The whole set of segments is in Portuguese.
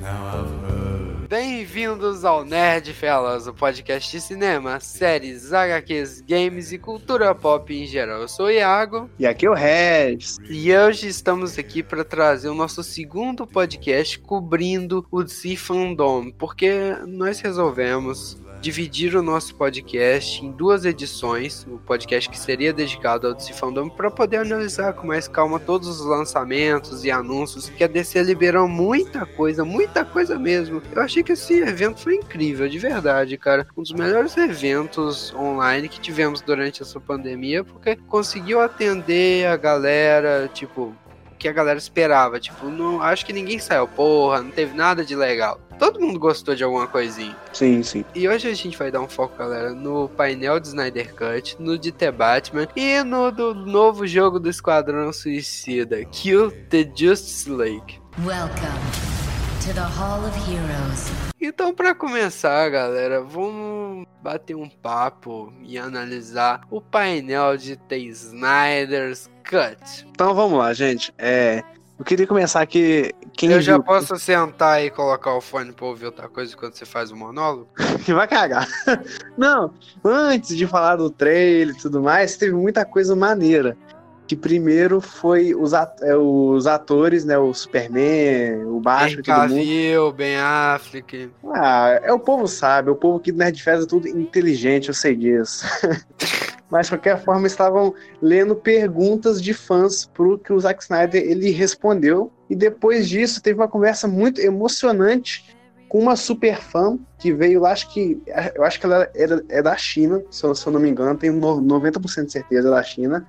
Now I've Bem-vindos ao Nerd Fellas, o podcast de cinema, séries, HQs, games e cultura pop em geral. Eu sou o Iago. E aqui é o Regis. E hoje estamos aqui para trazer o nosso segundo podcast cobrindo o DC Fandom, porque nós resolvemos dividir o nosso podcast em duas edições, o podcast que seria dedicado ao DC Fandom, para poder analisar com mais calma todos os lançamentos e anúncios, que a DC liberou muita coisa, muita coisa mesmo. Eu achei que esse evento foi incrível, de verdade, cara. Um dos melhores eventos online que tivemos durante essa pandemia, porque conseguiu atender a galera, tipo, que a galera esperava. Tipo, não, acho que ninguém saiu, porra, não teve nada de legal. Todo mundo gostou de alguma coisinha. Sim, sim. E hoje a gente vai dar um foco, galera, no painel de Snyder Cut, no de The Batman e no do novo jogo do Esquadrão Suicida, Kill the Justice League. Welcome Então, para começar, galera, vamos bater um papo e analisar o painel de The Snyder's Cut. Então, vamos lá, gente. É, eu queria começar aqui. Quem eu já viu... posso sentar e colocar o fone pra ouvir outra coisa quando você faz o monólogo? que vai cagar. Não, antes de falar do trailer e tudo mais, teve muita coisa maneira. Que primeiro foi os, at é, os atores, né? O Superman, o Batman, todo mundo. Ben Affleck. Ah, é o povo sabe, o povo que Nerd Festa é tudo inteligente, eu sei disso. mas de qualquer forma estavam lendo perguntas de fãs pro que o Zack Snyder ele respondeu e depois disso teve uma conversa muito emocionante com uma super fã que veio lá, acho que eu acho que ela era, é da China, se eu, se eu não me engano, tenho 90% de certeza da China.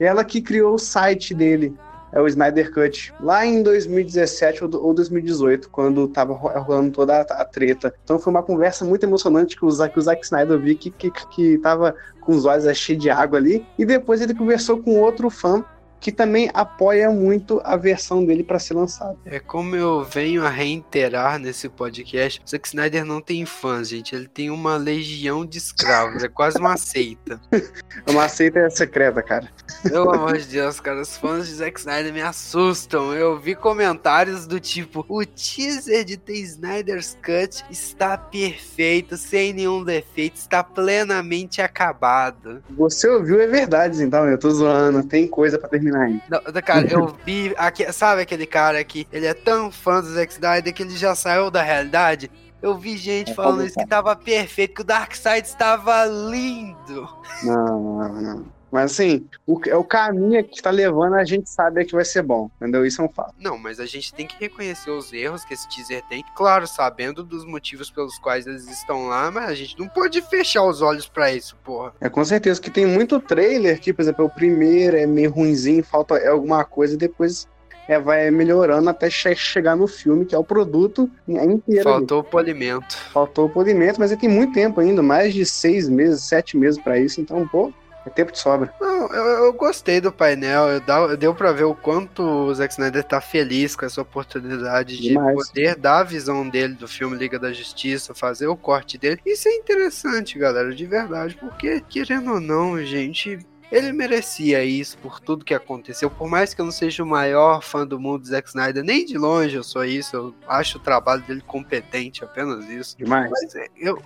Ela que criou o site dele, é o Snyder Cut, lá em 2017 ou 2018, quando tava rolando toda a, treta. Então foi uma conversa muito emocionante que o Zack, o Zack Snyder vi que, que, que tava com os olhos cheios de água ali. E depois ele conversou com outro fã que também apoia muito a versão dele para ser lançada. É como eu venho a reiterar nesse podcast, Zack Snyder não tem fãs, gente, ele tem uma legião de escravos, é quase uma seita. uma seita secreta, cara. Pelo amor de Deus, cara, os fãs de Zack Snyder me assustam. Eu vi comentários do tipo: o teaser de The Snyder's Cut está perfeito, sem nenhum defeito, está plenamente acabado. Você ouviu, é verdade, então, eu tô zoando, tem coisa para terminar ainda. Não, cara, eu vi. Aqui, sabe aquele cara que ele é tão fã do Zack Snyder que ele já saiu da realidade? Eu vi gente é falando isso que tava perfeito, que o Darkseid estava lindo. Não, não, não. Mas assim, o, é o caminho que está levando, a gente sabe que vai ser bom, entendeu? Isso é um fato. Não, mas a gente tem que reconhecer os erros que esse teaser tem, claro, sabendo dos motivos pelos quais eles estão lá, mas a gente não pode fechar os olhos para isso, porra. É com certeza que tem muito trailer que, por exemplo, o primeiro é meio ruinzinho, falta alguma coisa e depois é, vai melhorando até che chegar no filme, que é o produto inteiro. Faltou ali. o polimento. Faltou o polimento, mas ele tem muito tempo ainda, mais de seis meses, sete meses para isso, então, pô, é tempo de sobra. Não, eu, eu gostei do painel. Eu dá, deu pra ver o quanto o Zack Snyder tá feliz com essa oportunidade Demais. de poder dar a visão dele do filme Liga da Justiça, fazer o corte dele. Isso é interessante, galera, de verdade, porque, querendo ou não, gente, ele merecia isso por tudo que aconteceu. Por mais que eu não seja o maior fã do mundo do Zack Snyder, nem de longe eu sou isso. Eu acho o trabalho dele competente, apenas isso. Demais. Mas é, eu.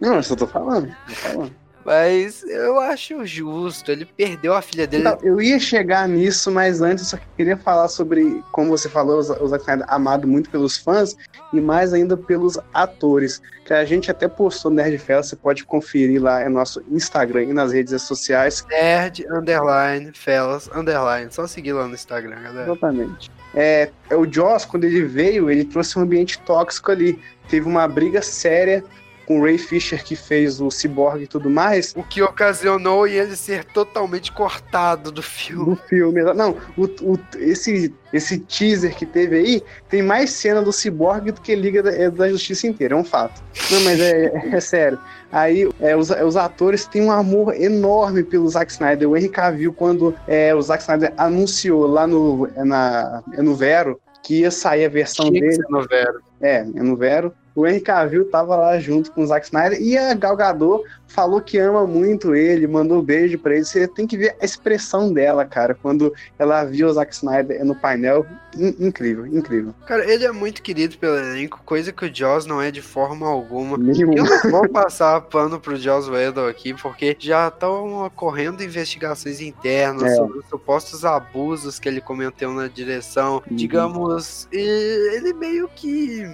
Não, eu só tô falando. Tô falando. Mas eu acho justo. Ele perdeu a filha dele. Não, eu ia chegar nisso, mas antes eu só queria falar sobre, como você falou, o Zack Snyder amado muito pelos fãs e mais ainda pelos atores. Que a gente até postou no Nerd Fellas, você pode conferir lá no nosso Instagram e nas redes sociais. Nerd underline Fellas underline. Só seguir lá no Instagram, galera. Exatamente. É, é, o Joss, quando ele veio, ele trouxe um ambiente tóxico ali. Teve uma briga séria com o Ray Fisher que fez o Cyborg e tudo mais. O que ocasionou ele ser totalmente cortado do filme. Do filme, não. O, o, esse, esse teaser que teve aí tem mais cena do Cyborg do que Liga da, é, da Justiça inteira, é um fato. Não, mas é, é, é sério. Aí é, os, os, atores têm um amor enorme pelo Zack Snyder. O Henry Cavill, quando é, o Zack Snyder anunciou lá no, é na, é no Vero que ia sair a versão Tinha dele. no Vero. É, é no Vero o Henry Cavill tava lá junto com o Zack Snyder e a Gal Gadot falou que ama muito ele, mandou um beijo para ele. Você tem que ver a expressão dela, cara, quando ela viu o Zack Snyder no painel. In incrível, incrível. Cara, ele é muito querido pelo elenco, coisa que o Joss não é de forma alguma. Nenhum. Eu não vou passar pano pro Joss Whedon aqui, porque já estão ocorrendo investigações internas é. sobre os supostos abusos que ele cometeu na direção. Uhum. Digamos, ele meio que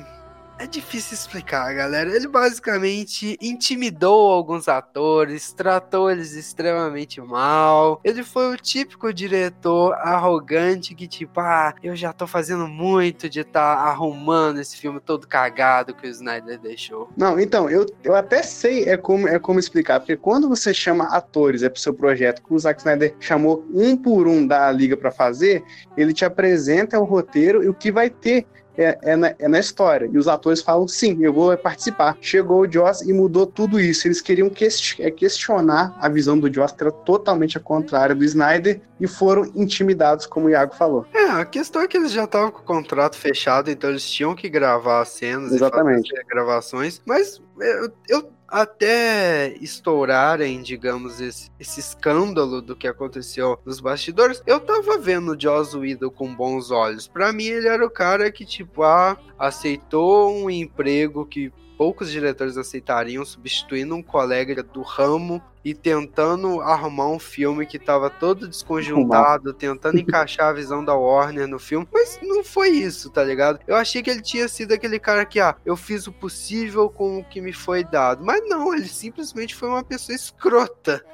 é difícil explicar, galera. Ele basicamente intimidou alguns atores, tratou eles extremamente mal. Ele foi o típico diretor arrogante que, tipo, ah, eu já tô fazendo muito de estar tá arrumando esse filme todo cagado que o Snyder deixou. Não, então, eu, eu até sei é como, é como explicar, porque quando você chama atores é pro seu projeto, que o Zack Snyder chamou um por um da liga para fazer, ele te apresenta o roteiro e o que vai ter é, é, na, é, na, história. E os atores falam, sim, eu vou participar. Chegou o Joss e mudou tudo isso. Eles queriam é, questionar a visão do Joss, que era totalmente a contrária do Snyder, e foram intimidados, como o Iago falou. É, a questão é que eles já estavam com o contrato fechado, então eles tinham que gravar as cenas Exatamente. e fazer gravações. Mas eu, eu até estourarem, digamos, esse, esse escândalo do que aconteceu nos bastidores, eu tava vendo o Joss Whedon com bons olhos. Para mim, ele era o cara que, tipo, ah, aceitou um emprego que poucos diretores aceitariam, substituindo um colega do ramo e tentando arrumar um filme que estava todo desconjuntado, tentando encaixar a visão da Warner no filme, mas não foi isso, tá ligado? Eu achei que ele tinha sido aquele cara que, ah, eu fiz o possível com o que me foi dado, mas não, ele simplesmente foi uma pessoa escrota.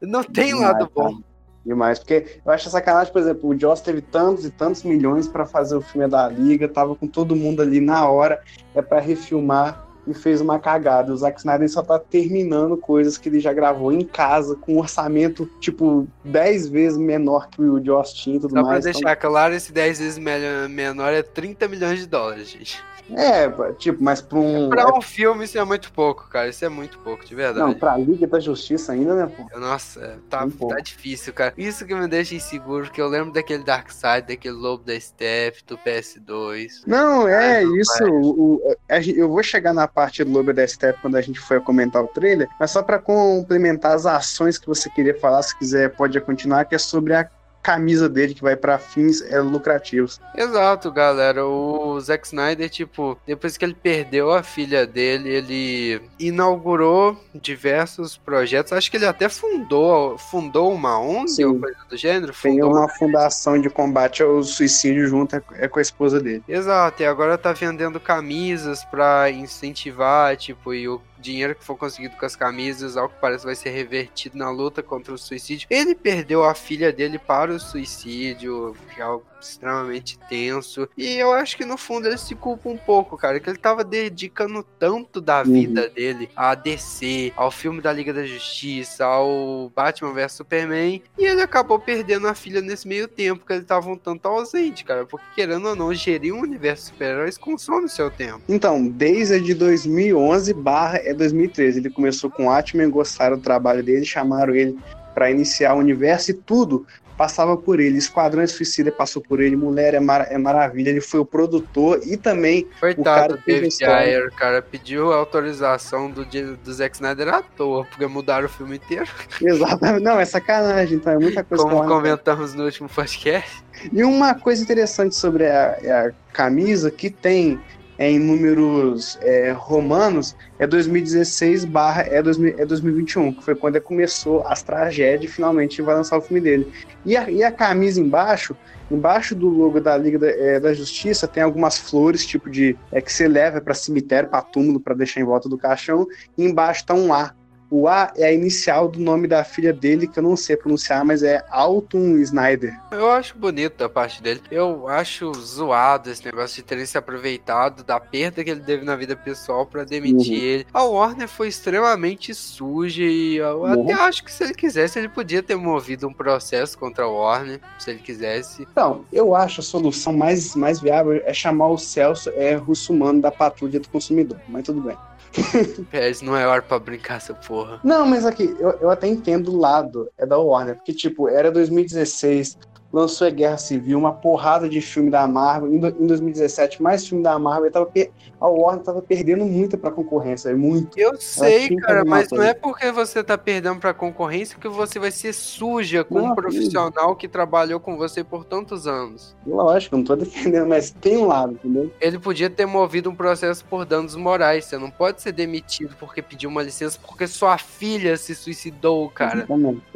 Não tem lado bom demais. Porque eu acho sacanagem, por exemplo, o Joss teve tantos e tantos milhões para fazer o filme da Liga, tava com todo mundo ali na hora, é para refilmar e fez uma cagada. O Zack Snyder só tá terminando coisas que ele já gravou em casa, com um orçamento, tipo, 10 vezes menor que o Joss tinha e tudo só mais. Pra deixar então... claro, esse 10 vezes menor é 30 milhões de dólares, gente. É, tipo, mas pra um. Pra um filme isso é muito pouco, cara. Isso é muito pouco, de verdade. Não, pra Liga da Justiça ainda, né, pô? Nossa, é, tá, um tá difícil, cara. Isso que me deixa inseguro, porque eu lembro daquele Dark Side, daquele Lobo da Steph, do PS2. Não, é não isso. O, o, eu vou chegar na parte do Lobo da Steph quando a gente for comentar o trailer, mas só pra complementar as ações que você queria falar, se quiser, pode continuar, que é sobre a camisa dele que vai para fins é, lucrativos. Exato, galera. O Zack Snyder, tipo, depois que ele perdeu a filha dele, ele inaugurou diversos projetos. Acho que ele até fundou, fundou uma ONG Sim. ou coisa do gênero. Tem uma fundação de combate ao suicídio junto é com a esposa dele. Exato, e agora tá vendendo camisas para incentivar, tipo, e o dinheiro que for conseguido com as camisas, ao que parece vai ser revertido na luta contra o suicídio. Ele perdeu a filha dele para o suicídio, que é algo extremamente tenso. E eu acho que no fundo ele se culpa um pouco, cara, que ele tava dedicando tanto da uhum. vida uhum. dele a DC, ao filme da Liga da Justiça, ao Batman vs Superman, e ele acabou perdendo a filha nesse meio tempo, que ele tava um tanto ausente, cara, porque querendo ou não, gerir um universo de super-heróis consome seu tempo. Então, desde 2011 barra é 2013, ele começou com Atman, gostaram do trabalho dele, chamaram ele para iniciar o universo e tudo passava por ele. Esquadrão Suicida passou por ele. Mulher é, mar é maravilha. Ele foi o produtor e também Coitado, o cara do David Ayer, cara. Pediu autorização do, do Zack Snyder à toa, porque mudaram o filme inteiro. Exatamente. Não, é sacanagem, então é muita coisa. Como comentamos no último podcast. E uma coisa interessante sobre a, a camisa que tem em números é, romanos é 2016 barra é, 2000, é 2021, que foi quando ele começou as tragédias e finalmente vai lançar o filme dele. E a, e a camisa embaixo, embaixo do logo da Liga da, é, da Justiça, tem algumas flores, tipo de. É, que você leva para cemitério, para túmulo, para deixar em volta do caixão, e embaixo tá um A o A é a inicial do nome da filha dele, que eu não sei pronunciar, mas é Alton Snyder. Eu acho bonito a parte dele. Eu acho zoado esse negócio de terem se aproveitado da perda que ele teve na vida pessoal para demitir uhum. ele. A Warner foi extremamente suja e eu uhum. até acho que se ele quisesse, ele podia ter movido um processo contra a Warner, se ele quisesse. Então, eu acho a solução mais, mais viável é chamar o Celso é, Russumano da Patrulha do Consumidor, mas tudo bem. Pérez, não é hora pra brincar essa porra. Não, mas aqui, eu, eu até entendo o lado, é da Warner, porque, tipo, era 2016, lançou a Guerra Civil, uma porrada de filme da Marvel. Em, do, em 2017, mais filme da Marvel. Tava a Warner tava perdendo muito pra concorrência, muito. Eu sei, cara, mas não é porque você tá perdendo pra concorrência que você vai ser suja com não, um profissional que trabalhou com você por tantos anos. Lógico, não tô defendendo, mas tem um lado, entendeu? Ele podia ter movido um processo por danos morais. Você não pode ser demitido porque pediu uma licença porque sua filha se suicidou, cara.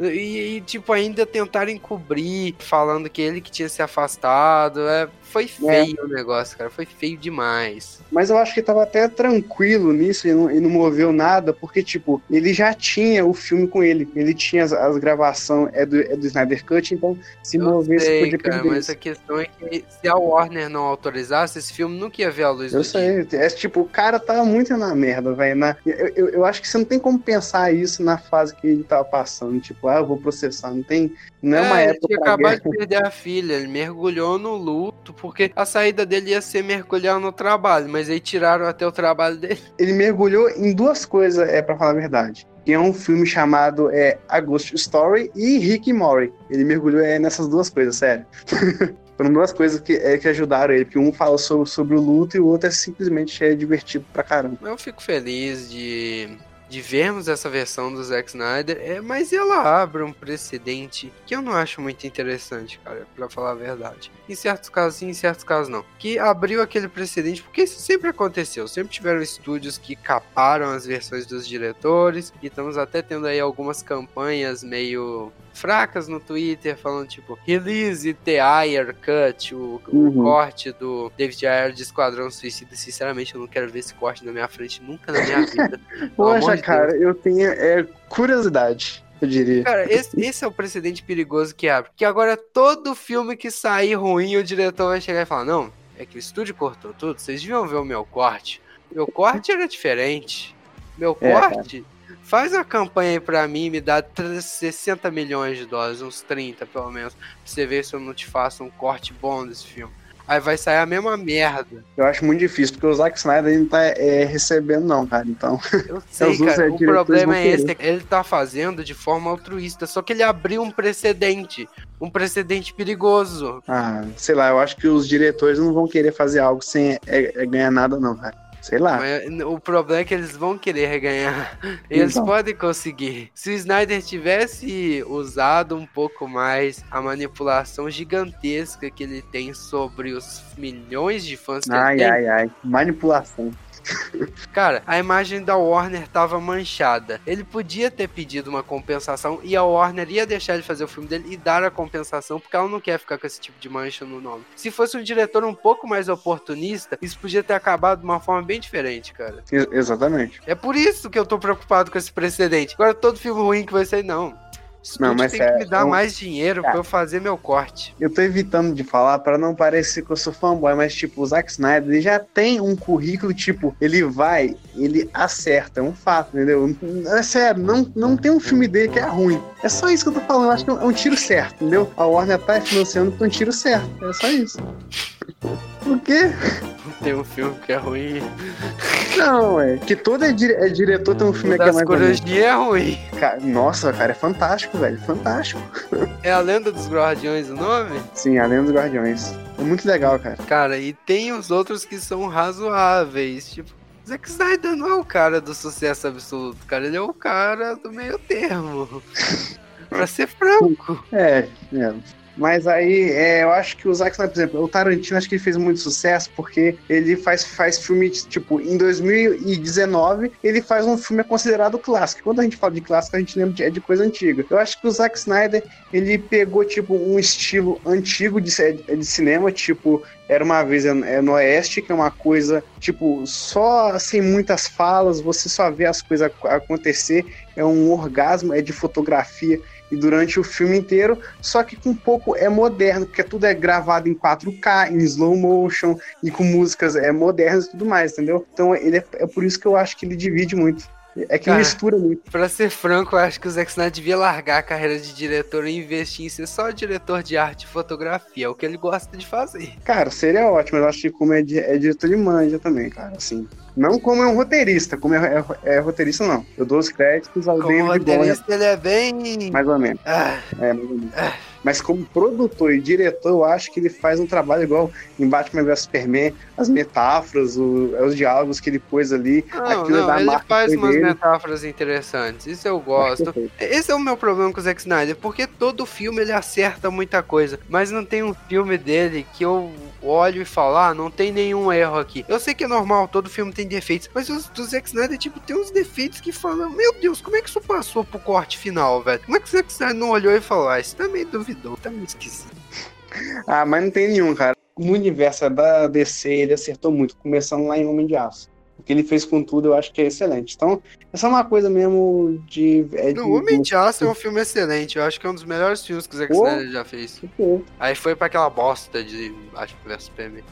E, e, tipo, ainda tentaram encobrir, falando que ele que tinha se afastado. É, foi é. feio é. o negócio, cara. Foi feio demais. Mas eu acho que tava até tranquilo nisso e não, e não moveu nada, porque, tipo, ele já tinha o filme com ele. Ele tinha as, as gravações, é do, é do Snyder Cut, então se eu movesse sei, podia cara, Mas isso. a questão é que se a Warner não autorizasse, esse filme nunca ia ver a luz eu do sei. dia. É tipo, o cara tava muito na merda, velho. Eu, eu, eu, acho que você não tem como pensar isso na fase que ele tava passando. Tipo, ah, eu vou processar. Não tem. Não é, é uma época. Ele tinha acabado de perder a filha. Ele mergulhou no luto, porque a saída dele ia ser mergulhar no trabalho, mas aí tiraram até o trabalho dele. Ele mergulhou em duas coisas, é para falar a verdade. Que é um filme chamado é, A Ghost Story e Rick e Morty. Ele mergulhou é, nessas duas coisas, sério. Foram duas coisas que, é, que ajudaram ele, porque um fala sobre, sobre o luto e o outro é simplesmente é divertido pra caramba. Eu fico feliz de de vermos essa versão do Zack Snyder, é, mas ela abre um precedente que eu não acho muito interessante, cara, para falar a verdade. Em certos casos sim, em certos casos não. Que abriu aquele precedente, porque isso sempre aconteceu. Sempre tiveram estúdios que caparam as versões dos diretores, e estamos até tendo aí algumas campanhas meio fracas no Twitter, falando tipo, release The Ayer Cut, o, uhum. o, corte do David Ayer de Esquadrão Suicida. Sinceramente, eu não quero ver esse corte na minha frente nunca na minha vida. Poxa, cara, Deus. eu tenho é, curiosidade. Eu diria. Cara, esse, esse é o precedente perigoso que abre. Que agora todo filme que sair ruim, o diretor vai chegar e falar: Não, é que o estúdio cortou tudo, vocês deviam ver o meu corte. Meu corte era diferente. Meu é, corte Faz a campanha aí pra mim, me dá 60 milhões de dólares, uns 30 pelo menos, pra você ver se eu não te faço um corte bom desse filme. Aí vai sair a mesma merda. Eu acho muito difícil, porque o Zack Snyder não tá é, recebendo, não, cara. Então. Eu sei, cara. O problema é esse: ele tá fazendo de forma altruísta, só que ele abriu um precedente. Um precedente perigoso. Ah, sei lá, eu acho que os diretores não vão querer fazer algo sem é, é ganhar nada, não, cara. Sei lá. Mas o problema é que eles vão querer reganhar. Eles então. podem conseguir. Se o Snyder tivesse usado um pouco mais a manipulação gigantesca que ele tem sobre os milhões de fãs que ai, ele tem. Ai, ai, ai. Manipulação. Cara, a imagem da Warner tava manchada. Ele podia ter pedido uma compensação e a Warner ia deixar ele fazer o filme dele e dar a compensação, porque ela não quer ficar com esse tipo de mancha no nome. Se fosse um diretor um pouco mais oportunista, isso podia ter acabado de uma forma bem diferente, cara. Ex exatamente. É por isso que eu tô preocupado com esse precedente. Agora, todo filme ruim que vai sair, não. Não, mas tem é, que me dar mais dinheiro é. pra eu fazer meu corte. Eu tô evitando de falar para não parecer que eu sou fanboy, mas tipo, o Zack Snyder ele já tem um currículo, tipo, ele vai, ele acerta, é um fato, entendeu? É sério, não, não tem um filme dele que é ruim. É só isso que eu tô falando, eu acho que é um tiro certo, entendeu? A Warner tá financiando com um tiro certo, é só isso. O quê? Tem um filme que é ruim. Não, é que todo é, dire é diretor tem um filme que é mais ruim. é ruim. Nossa, cara, é fantástico, velho. Fantástico. É a Lenda dos Guardiões o nome? Sim, a Lenda dos Guardiões. É muito legal, cara. Cara, e tem os outros que são razoáveis. Tipo, Zack Snyder não é o cara do sucesso absoluto, cara. Ele é o cara do meio termo. pra ser franco. É, é. Mas aí, é, eu acho que o Zack Snyder, por exemplo, o Tarantino, acho que ele fez muito sucesso porque ele faz, faz filme, tipo, em 2019, ele faz um filme considerado clássico. Quando a gente fala de clássico, a gente lembra de, é de coisa antiga. Eu acho que o Zack Snyder, ele pegou, tipo, um estilo antigo de, de cinema, tipo, era uma vez no Oeste, que é uma coisa, tipo, só sem muitas falas, você só vê as coisas acontecer, é um orgasmo, é de fotografia e durante o filme inteiro, só que com um pouco é moderno, porque tudo é gravado em 4K, em slow motion e com músicas é modernas e tudo mais, entendeu? Então ele é, é por isso que eu acho que ele divide muito. É que Cara, mistura muito. Pra ser franco, eu acho que o Zack Snyder devia largar a carreira de diretor e investir em ser só diretor de arte e fotografia. É o que ele gosta de fazer. Cara, seria ótimo. Eu acho que como é, é diretor de manja também, cara. Assim, não como é um roteirista, como é, é, é roteirista, não. Eu dou os créditos ao como David roteirista, ele é bem... Mais ou menos. Ah. É, mais ou menos. Ah. Mas como produtor e diretor, eu acho que ele faz um trabalho igual em Batman vs Superman, as metáforas, o, os diálogos que ele pôs ali. Não, não, ele faz umas dele. metáforas interessantes, isso eu gosto. Esse é o meu problema com o Zack Snyder, porque todo filme ele acerta muita coisa, mas não tem um filme dele que eu olho e falo, ah, não tem nenhum erro aqui. Eu sei que é normal, todo filme tem defeitos, mas os do Zack Snyder, tipo, tem uns defeitos que falam, meu Deus, como é que isso passou pro corte final, velho? Como é que o Zack Snyder não olhou e falou, ah, isso tá meio duvidoso, tá meio esquisito. Ah, mas não tem nenhum, cara. No universo da DC, ele acertou muito, começando lá em Homem de Aço. O que ele fez com tudo, eu acho que é excelente. Então, essa é uma coisa mesmo de. É não, Homem de Aço é um filme excelente. Eu acho que é um dos melhores filmes que o Zack Snyder já fez. Aí foi pra aquela bosta de Batman vs Superman.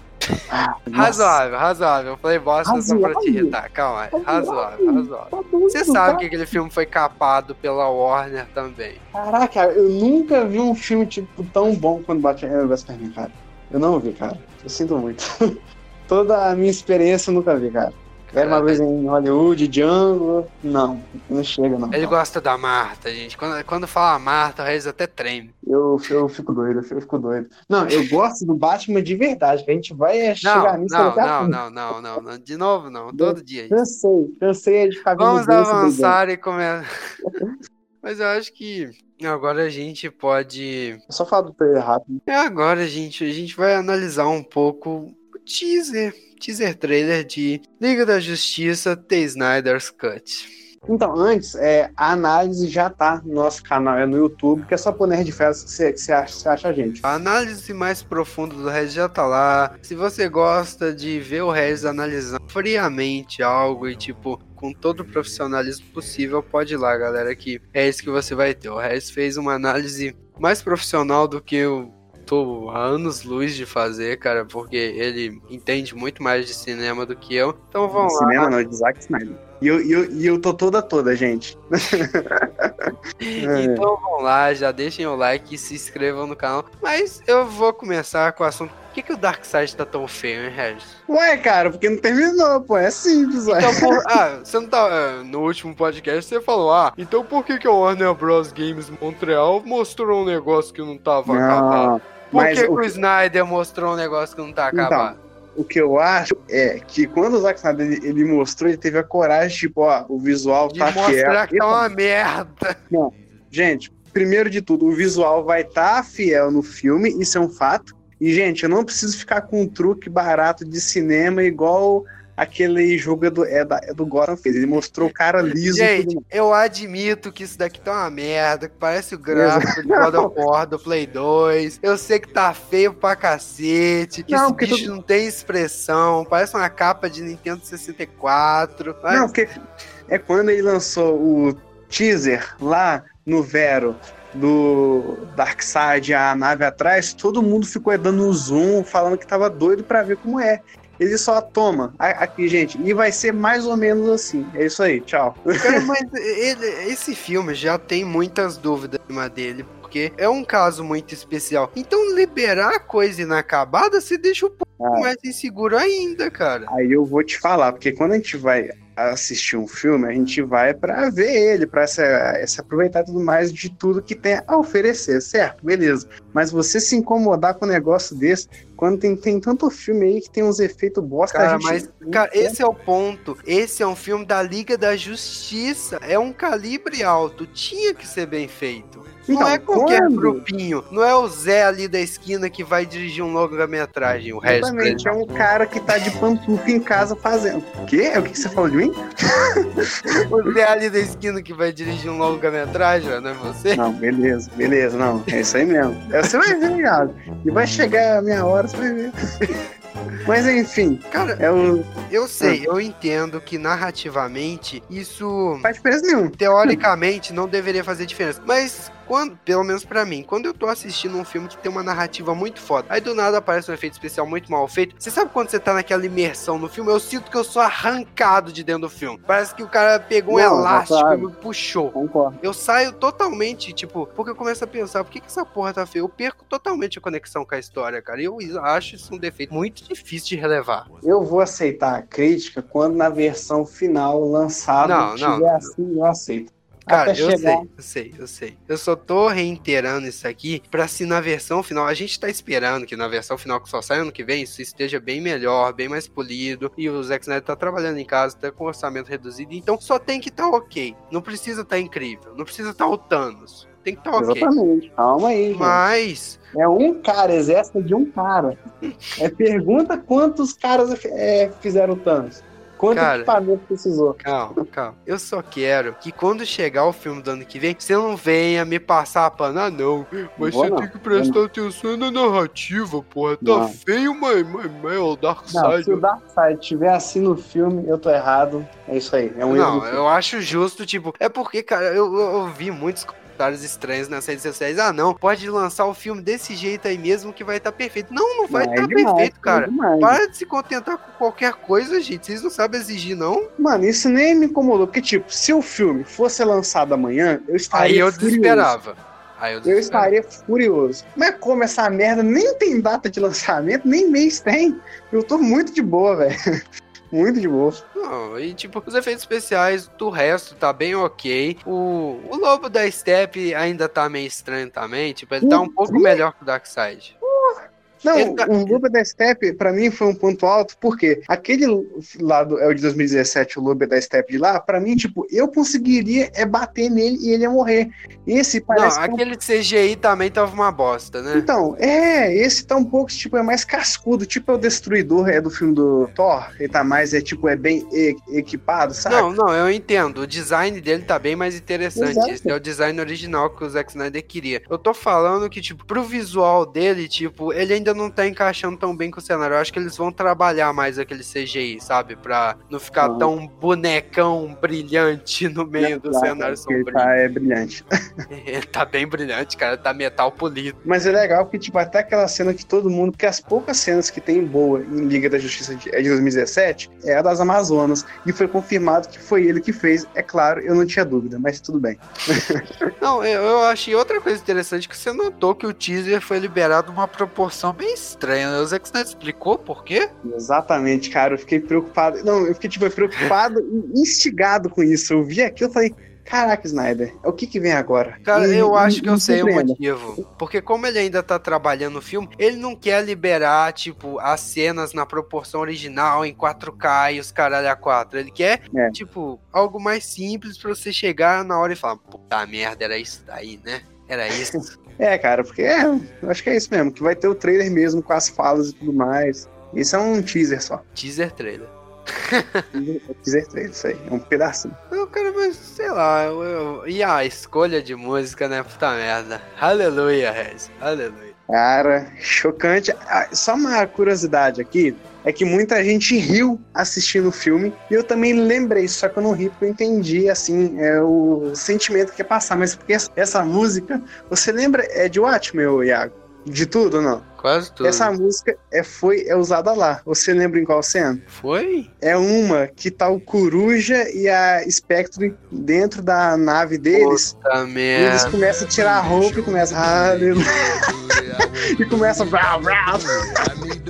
Razoável, razoável. Eu falei bosta razoável. só pra te irritar. Calma aí. Razoável, razoável. Você sabe que aquele filme foi capado pela Warner também. Caraca, eu nunca vi um filme tipo tão bom quando Batman vs Superman, cara. Eu não vi, cara. Eu sinto muito. Toda a minha experiência eu nunca vi, cara. Era uma vez em Hollywood, Django. Não, não chega, não. Ele gosta da Marta, gente. Quando, quando fala Marta, o Reis até treme. Eu, eu fico doido, eu fico doido. Não, eu gosto do Batman de verdade, que a gente vai não, chegar nisso não, não, não, não, não, não, De novo, não. Todo dia. Cansei, cansei de ficar Vamos avançar e começar. Mas eu acho que agora a gente pode. Eu só falo do trailer rápido. É agora, gente. A gente vai analisar um pouco o teaser teaser trailer de Liga da Justiça The Snyder's Cut. Então, antes, é, a análise já tá no nosso canal, é no YouTube, que é só por Nerd Fest que você, que você, acha, você acha a gente. A análise mais profunda do Regis já tá lá. Se você gosta de ver o Regis analisando friamente algo e, tipo, com todo o profissionalismo possível, pode ir lá, galera, que é isso que você vai ter. O Regis fez uma análise mais profissional do que o tô há anos luz de fazer, cara, porque ele entende muito mais de cinema do que eu. Então vamos lá. Cinema não, de Zack Snyder. E eu, eu, eu tô toda toda, gente. então vamos lá, já deixem o like e se inscrevam no canal. Mas eu vou começar com o assunto. Por que, que o Darkseid tá tão feio, hein, Regis? Ué, cara, porque não terminou, pô. É simples, ué. Então, por... Ah, você não tá. É, no último podcast você falou, ah, então por que, que o Warner Bros. Games Montreal mostrou um negócio que não tava não. acabado? Por que, o... que o Snyder mostrou um negócio que não tá então, acabado? Então, o que eu acho é que quando o Zack Snyder ele, ele mostrou, ele teve a coragem, tipo, ó, o visual de tá mostrar que é uma merda. Não, gente, primeiro de tudo, o visual vai estar tá fiel no filme, isso é um fato. E, gente, eu não preciso ficar com um truque barato de cinema igual aquele jogo é do, é, da, é do Gotham fez. Ele mostrou o cara liso. Gente, eu admito que isso daqui tá uma merda, que parece o gráfico de God of War do Play 2. Eu sei que tá feio pra cacete, que não, esse bicho tu... não tem expressão, parece uma capa de Nintendo 64. Mas... Não, porque é quando ele lançou o teaser lá no Vero do Darkseid, a nave atrás, todo mundo ficou dando um zoom, falando que tava doido para ver como é ele só toma. Aqui, gente, e vai ser mais ou menos assim. É isso aí, tchau. Cara, mas ele, esse filme já tem muitas dúvidas em cima dele, porque é um caso muito especial. Então, liberar coisa inacabada, você deixa um pouco ah. mais inseguro ainda, cara. Aí eu vou te falar, porque quando a gente vai assistir um filme, a gente vai para ver ele, para se, se aproveitar tudo mais de tudo que tem a oferecer, certo? Beleza. Mas você se incomodar com um negócio desse, quando tem, tem tanto filme aí que tem uns efeitos bosta. Cara, mas, cara, esse é o ponto. Esse é um filme da Liga da Justiça. É um calibre alto. Tinha que ser bem feito. Então, não é qualquer quando... grupinho. Não é o Zé ali da esquina que vai dirigir um longa-metragem. O resto. Exatamente, é um cara que tá de pantufa em casa fazendo. O quê? É o que você falou de mim? o Zé ali da esquina que vai dirigir um longa-metragem, não é você? Não, beleza, beleza, não. É isso aí mesmo. É, você vai ver, ligado? E vai chegar a minha hora, você vai ver. Mas enfim, cara, é o... eu sei, ah. eu entendo que narrativamente isso. Faz diferença nenhuma. Teoricamente não deveria fazer diferença. Mas quando, pelo menos para mim, quando eu tô assistindo um filme que tem uma narrativa muito foda, aí do nada aparece um efeito especial muito mal feito. Você sabe quando você tá naquela imersão no filme? Eu sinto que eu sou arrancado de dentro do filme. Parece que o cara pegou Não, um elástico e me puxou. Concordo. Eu saio totalmente, tipo, porque eu começo a pensar, por que, que essa porra tá feia? Eu perco totalmente a conexão com a história, cara. E eu acho isso um defeito muito difícil de relevar. Eu vou aceitar a crítica quando na versão final lançada não, tiver não. assim, eu aceito. Cara, eu chegar. sei, eu sei, eu sei. Eu só tô reiterando isso aqui pra se na versão final. A gente tá esperando que na versão final que só sai ano que vem, isso esteja bem melhor, bem mais polido. E o Zack Snyder tá trabalhando em casa, tá com orçamento reduzido. Então só tem que tá ok. Não precisa tá incrível. Não precisa tá o Thanos. Tem que tá ok. Exatamente. Calma aí, gente. Mas. É um cara, exército de um cara. É pergunta quantos caras é, fizeram o Thanos. Quanto Cara. equipamento precisou. Calma, calma. Eu só quero que quando chegar o filme do ano que vem, você não venha me passar a pano. Ah, não. Mas Vou você não, tem que prestar atenção na narrativa, porra. Tá Não. feio, mas é o Dark Não, Side. se o Darkseid estiver assim no filme, eu tô errado. É isso aí. É um erro. Não, eu acho justo, tipo, é porque, cara, eu, eu, eu vi muitos comentários estranhos nas redes sociais. Ah, não, pode lançar o filme desse jeito aí mesmo que vai estar perfeito. Não, não vai Não, é estar demais, perfeito, é cara. demais. Para de se contentar com qualquer coisa, gente. Vocês não sabem exigir, não? Mano, isso nem me incomodou. Porque, tipo, se o filme fosse lançado amanhã, eu estaria Aí eu furioso. desesperava. Aí eu Eu estaria furioso. Mas como essa merda nem tem data de lançamento, nem mês tem, eu tô muito de boa, velho. Muito de boa. Não, e tipo, os efeitos especiais do resto tá bem ok. O, o lobo da Steppe ainda tá meio estranho também. Tipo, ele tá um pouco melhor que o Darkseid. Não, Ele tá- o Lobo da Steppe, pra mim, foi um ponto alto, porque aquele lado é o de 2017, o Lobo da Steppe de lá, pra mim, tipo, eu conseguiria é bater nele e ele ia morrer. Esse parece. Não, é um- aquele CGI também tava uma bosta, né? Então, é, esse tá um pouco, tipo, é mais cascudo, tipo é o Destruidor, é do filme do Thor, ele tá mais, é tipo, é bem e- equipado, sabe? Não, não, eu entendo. O design dele tá bem mais interessante. Exato. Esse é o design original que o Zack Snyder queria. Eu tô falando que, tipo, pro visual dele, tipo, ele ainda não tá encaixando tão bem com o cenário. Eu acho que eles vão trabalhar mais aquele CGI, sabe? Pra não ficar Uhum. tão bonecão brilhante no meio do Claro, cenário porque ele sombrio. tá, é brilhante. Ele tá bem brilhante, cara. Tá metal polido. Mas é legal porque, tipo, até aquela cena que todo mundo, porque as poucas cenas que tem boa em Liga da Justiça de, é de 2017 é a das Amazonas. E foi confirmado que foi ele que fez. É claro, eu não tinha dúvida, mas tudo bem. Não, eu, eu achei outra coisa interessante que você notou que o teaser foi liberado numa proporção bem estranha. né? O Zack Snyder explicou por quê? Exatamente, cara. Eu fiquei preocupado. Não, eu fiquei, tipo, preocupado e instigado com isso. Eu vi aquilo e falei, caraca, Snyder, o que que vem agora? Cara, E- eu acho que eu sei o motivo. Porque como ele ainda tá trabalhando no filme, ele não quer liberar, tipo, as cenas na proporção original, em 4K e os caralho a 4. Ele quer, É. tipo, algo mais simples pra você chegar na hora e falar, puta merda, era isso daí, né? Era isso. É, cara, porque é, eu acho que é isso mesmo, que vai ter o trailer mesmo com as falas e tudo mais. Isso é um teaser só. Teaser trailer. Teaser trailer, isso aí. É um pedacinho. Não, cara, mas sei lá, eu, eu- e a escolha de música, né? Puta merda. Aleluia, Rez. Aleluia. Cara, chocante. Ah, Só uma curiosidade aqui. É que muita gente riu assistindo o filme. E eu também lembrei, só que eu não ri porque eu entendi, assim, é o sentimento que é passar. Mas porque essa, música, você lembra? É de Watchmen, Iago? De tudo não? Quase tudo. Essa música é, foi, é usada lá. Você lembra em qual cena? Foi? É uma que tá o Coruja e a Spectre dentro da nave deles. Puta E eles merda. começam a tirar a roupa e começam. Aleluia. e começa. Brau, brau.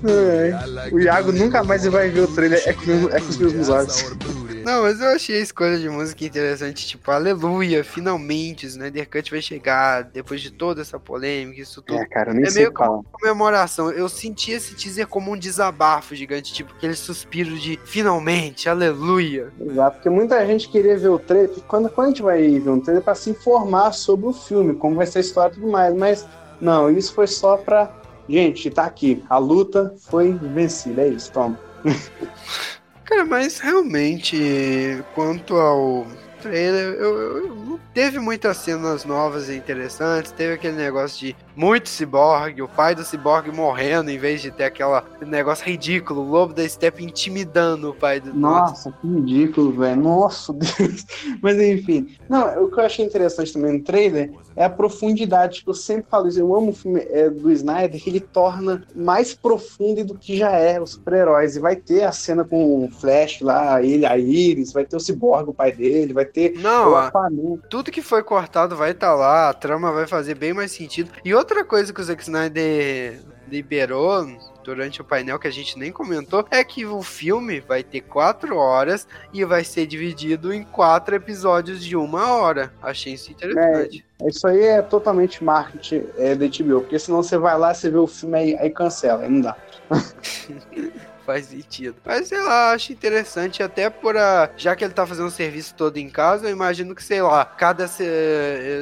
É. O Iago nunca mais vai ver o trailer. É com, é com os mesmos olhos. Não, mas eu achei a escolha de música interessante, tipo, aleluia, finalmente o Snyder Cut vai chegar, depois de toda essa polêmica, isso tudo. É, cara, eu nem É sei meio falar. Comemoração, eu senti esse teaser como um desabafo gigante, tipo, aquele suspiro de finalmente, aleluia. Exato, porque muita gente queria ver o trailer. Quando, quando a gente vai ver um trailer, é pra se informar sobre o filme, como vai ser a história e tudo mais. Mas não, isso foi só pra. Gente, tá aqui. A luta foi vencida. É isso, toma. Cara, mas realmente, quanto ao trailer, eu, eu- teve muitas cenas novas e interessantes. Teve aquele negócio de muito ciborgue, o pai do ciborgue morrendo, em vez de ter aquela negócio ridículo, o lobo da steppe intimidando o pai do. Nossa, que ridículo, velho. Nossa, Deus. Mas enfim. Não, o que eu achei interessante também no trailer é a profundidade. que Eu sempre falo isso. Eu amo o filme é, do Snyder, que ele torna mais profundo do que já é os super-heróis. E vai ter a cena com o Flash lá, ele, a Iris, vai ter o Cyborg, o pai dele, vai ter Não, a- tudo que foi cortado vai estar lá, a trama vai fazer bem mais sentido. E outra coisa que o Zack Snyder liberou, durante o painel que a gente nem comentou é que o filme vai ter quatro horas e vai ser dividido em quatro episódios de uma hora. Achei isso interessante. É, isso aí é totalmente marketing é, da HBO, porque senão você vai lá, você vê o filme aí, aí cancela, aí não dá. faz sentido. Mas sei lá, acho interessante até por a. Já que ele tá fazendo o serviço todo em casa, eu imagino que, sei lá, cada. Se,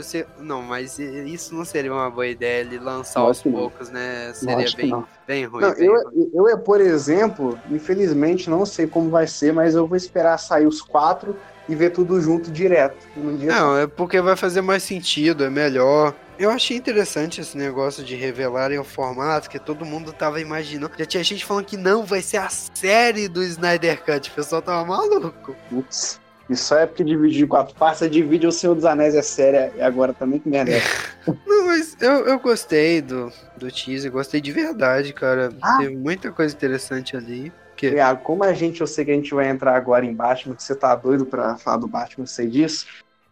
se, não, mas isso não seria uma boa ideia, ele lançar aos poucos, né? Seria bem, bem ruim. Não, bem eu, ruim. eu, por exemplo, infelizmente, não sei como vai ser, mas eu vou esperar sair os quatro e ver tudo junto direto. Não, é porque vai fazer mais sentido, é melhor. Eu achei interessante esse negócio de revelarem o formato, que todo mundo tava imaginando. Já tinha gente falando que não, vai ser a série do Snyder Cut. O pessoal tava maluco. Putz. Isso é porque dividir quatro partes, divide o Senhor dos Anéis é séria e agora também que merda. Não, mas eu, eu gostei do, do teaser, gostei de verdade, cara. Ah. Teve muita coisa interessante ali. Que... como a gente, eu sei que a gente vai entrar agora em Batman, que você tá doido pra falar do Batman, eu sei disso.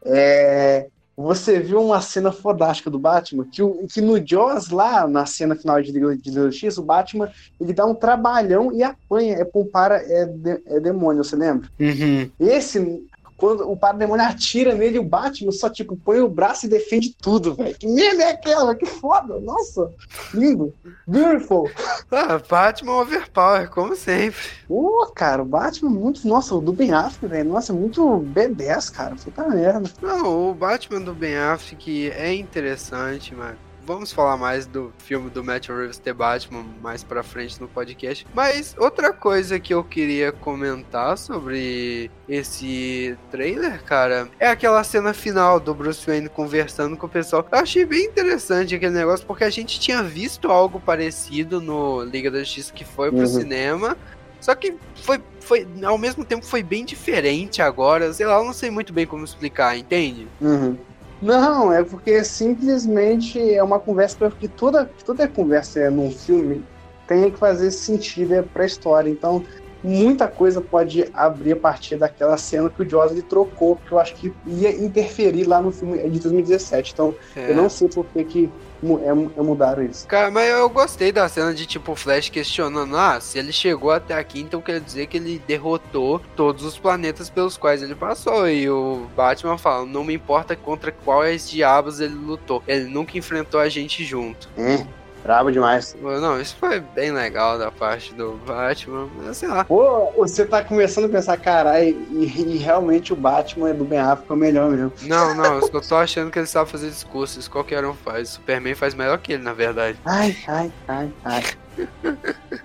É, você viu uma cena fodástica do Batman, que, o, que no Jaws, lá na cena final de Liga X, o Batman ele dá um trabalhão e apanha, é Pompara, é, de, é demônio, você lembra? Uhum. Esse, quando o parademônio atira nele, o Batman só, tipo, põe o braço e defende tudo, velho. Que merda é aquela? Que foda! Nossa! Lindo! Beautiful! Ah, Batman overpower, como sempre. Pô, cara, o Batman muito... Nossa, o do Ben Affleck, velho. Nossa, muito B10, cara. Puta merda. Não, o Batman do Ben Affleck é interessante, mano vamos falar mais do filme do Matt Reeves The Batman mais pra frente no podcast. Mas outra coisa que eu queria comentar sobre esse trailer, cara, é aquela cena final do Bruce Wayne conversando com o pessoal. Eu achei bem interessante aquele negócio, porque a gente tinha visto algo parecido no Liga da Justiça que foi pro uhum. cinema. Só que foi, foi, ao mesmo tempo foi bem diferente agora. Sei lá, eu não sei muito bem como explicar, entende? Uhum. Não, é porque simplesmente é uma conversa, porque toda, toda conversa é num filme tem que fazer sentido é pra história. Então, muita coisa pode abrir a partir daquela cena que o Josley trocou, que eu acho que ia interferir lá no filme de 2017. Então, é. eu não sei por que, que é, é mudaram isso. Cara, mas eu gostei da cena de tipo o Flash questionando: ah, se ele chegou até aqui, então quer dizer que ele derrotou todos os planetas pelos quais ele passou. E o Batman fala: não me importa contra quais diabos ele lutou, ele nunca enfrentou a gente junto. Hum. Brabo demais. Não, isso foi bem legal da parte do Batman, sei lá. Pô, você tá começando a pensar, caralho, e, e, realmente o Batman do Ben Affleck é o melhor mesmo. Não, não, eu tô achando que ele sabe fazer discursos, qualquer um faz. Superman faz melhor que ele, na verdade. Ai, ai, ai, ai.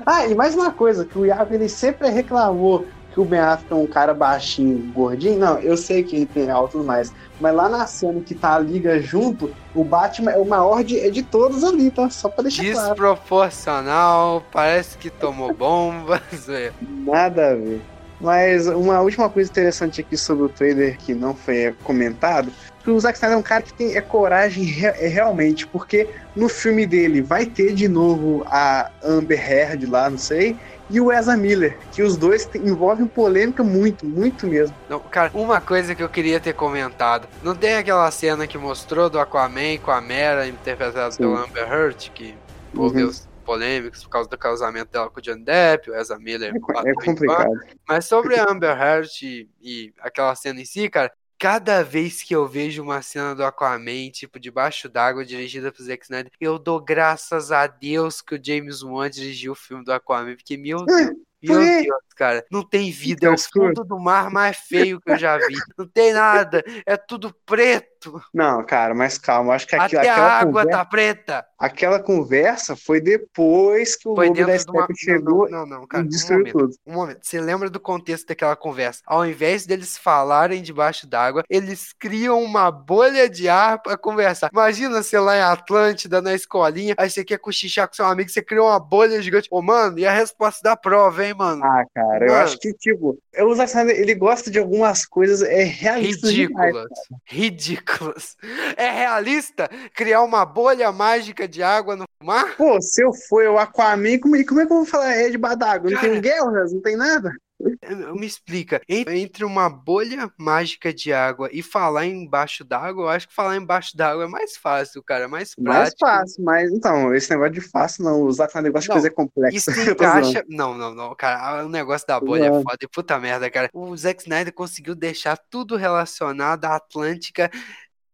ah, e mais uma coisa, que o Iago ele sempre reclamou que o Ben Affleck é um cara baixinho, gordinho. Não, eu sei que ele tem alto e tudo mais. Mas lá na cena que tá a liga junto, o Batman é o maior de, é de todos ali, tá? Só pra deixar Desproporcional, claro. parece que tomou bombas. Nada a ver. Mas uma última coisa interessante aqui sobre o trailer que não foi comentado, que o Zack Snyder é um cara que tem é coragem re, é, realmente, porque no filme dele vai ter de novo a Amber Heard lá, não sei, e o Ezra Miller, que os dois envolvem polêmica muito, muito mesmo. Não, cara, uma coisa que eu queria ter comentado, não tem aquela cena que mostrou do Aquaman com a Mera interpretada pelo Amber Heard, que envolveu uhum. polêmicas por causa do casamento dela com o John Depp, o Ezra Miller. É, é complicado. Mas sobre a Amber Heard e, e aquela cena em si, cara, cada vez que eu vejo uma cena do Aquaman, tipo, debaixo d'água, dirigida por Zack Snyder, eu dou graças a Deus que o James Wan dirigiu o filme do Aquaman, porque, meu Deus, meu Deus, cara, não tem vida, é o fundo do mar mais feio que eu já vi. Não tem nada, é tudo preto. Não, cara, mas calma, acho que aqui, Até aquela a água conversa, tá preta. Aquela conversa foi depois que o foi lobo da Steppe chegou não, não, não, cara, e destruiu um momento, tudo. Um momento, você lembra do contexto daquela conversa? Ao invés deles falarem debaixo d'água, eles criam uma bolha de ar pra conversar. Imagina você lá em Atlântida, na escolinha, aí você quer cochichar com seu amigo, você cria uma bolha gigante. Ô, mano, e a resposta da prova, hein, mano? Ah, cara, mano, eu acho que, tipo, o Zack Snyder, ele gosta de algumas coisas é realistas Ridículas. Demais, Ridículas. É realista criar uma bolha mágica de água no mar? Pô, se eu for o Aquaman, como, como é que eu vou falar é debaixo d'água? Não tem guerras, não tem nada? Me explica, entre uma bolha mágica de água e falar embaixo d'água, eu acho que falar embaixo d'água é mais fácil, cara, é mais prático. Mais fácil, mas então, esse negócio de fácil não, usar com negócio Não, de coisa complexa. Isso encaixa. Não, não, não, cara. O negócio da bolha é Não. foda. e Puta merda, cara. O Zack Snyder conseguiu deixar tudo relacionado à Atlântica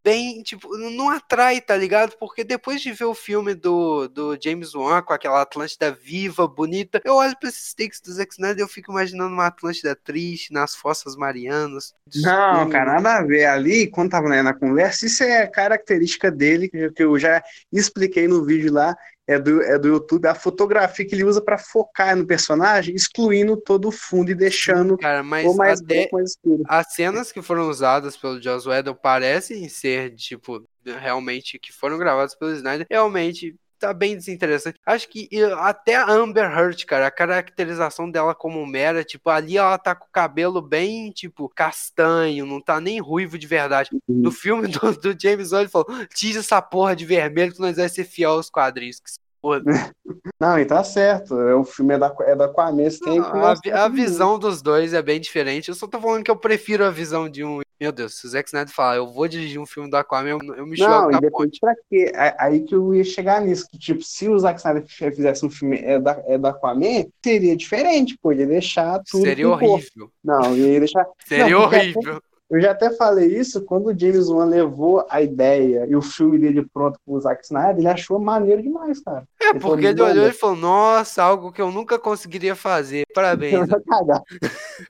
bem, tipo, não atrai, tá ligado? Porque depois de ver o filme do, do James Wan com aquela Atlântida viva, bonita, eu olho pra esses takes do Zack Snyder e eu fico imaginando uma Atlântida triste, nas fossas marianas. Não, escuro. cara, nada a ver. Ali, quando tava né, na conversa, isso é característica dele, que que eu já expliquei no vídeo lá, é do, é do YouTube, a fotografia que ele usa pra focar no personagem, excluindo todo o fundo e deixando Cara, mas ou mais até, mais escuro. As cenas que foram usadas pelo Joss Whedon parecem ser, tipo, realmente, que foram gravadas pelo Snyder, realmente tá bem desinteressante. Acho que até a Amber Heard, cara, a caracterização dela como Mera, tipo, ali ela tá com o cabelo bem, tipo, castanho, não tá nem ruivo de verdade. No filme do, do James Wan, ele falou, tira essa porra de vermelho que nós vai ser fiel aos quadrinhos. Que se Não, e tá certo. é, O filme é da, é da você tem a, a tudo. visão dos dois é bem diferente. Eu só tô falando que eu prefiro a visão de um. Meu Deus, se o Zack Snyder falar, eu vou dirigir um filme do Aquaman, eu, eu me Não, jogo e da ponte. depende pra quê? A- Aí que eu ia chegar nisso, que tipo, se o Zack Snyder fizesse um filme é da, é da Aquaman, seria diferente, pô, ia deixar tudo Seria horrível. Não, ia deixar... Seria Não, horrível. Eu já até falei isso, quando o James Wan levou a ideia e o filme dele pronto pro Zack Snyder, ele achou maneiro demais, cara. É, Ele porque ele "Mano, olhou e falou, nossa, algo que eu nunca conseguiria fazer. Parabéns.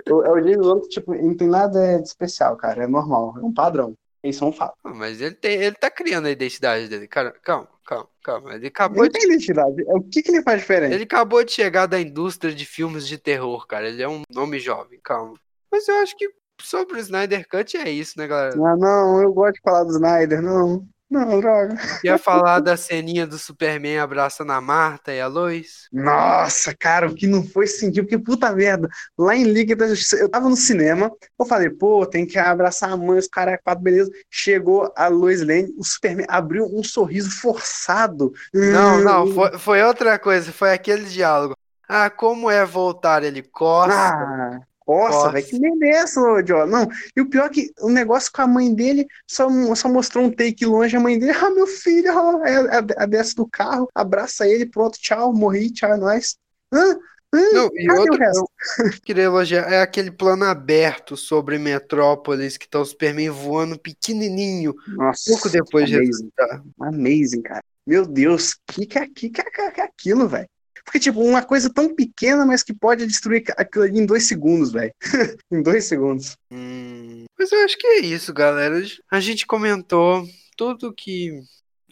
O, é o James Wan que, tipo, não tem nada de especial, cara, é normal, é um padrão. Isso é um fato. Mas ele, tem, ele tá criando a identidade dele. Cara, calma, calma, calma. Ele acabou, Ele de, tem identidade, é o que que ele faz diferente? ele acabou de chegar da indústria de filmes de terror, cara. Ele é um nome jovem, calma. Mas eu acho que sobre o Snyder Cut é isso, né, galera? Ah, não, eu gosto de falar do Snyder, não. Não, droga. Ia falar da ceninha do Superman abraçando a Marta e a Lois. Nossa, cara, o que não foi sentido, porque puta merda, lá em Liga da Justiça, eu tava no cinema, eu falei, pô, tem que abraçar a mãe, os caras, quatro, beleza. Chegou a Lois Lane, o Superman abriu um sorriso forçado. Não, não, foi, foi outra coisa, foi aquele diálogo. Ah, como é voltar? Ele coça. Ah, nossa, velho, que merda é essa, Joe? Não, e o pior é que o negócio com a mãe dele só, só mostrou um take longe, a mãe dele, ah, meu filho, ó, é, é desce do carro, abraça ele, pronto, tchau, morri, tchau, é nóis. Hã? Não, e outro que eu queria elogiar é aquele plano aberto sobre Metrópolis, que tá o Superman voando pequenininho, Nossa, pouco depois de amazing. ressuscitar. Amazing, cara. Meu Deus, que que é, que, que, é- que é aquilo, velho? Porque, tipo, uma coisa tão pequena, mas que pode destruir aquilo ali em dois segundos, velho. em dois segundos. Hum, mas eu acho que é isso, galera. A gente comentou tudo que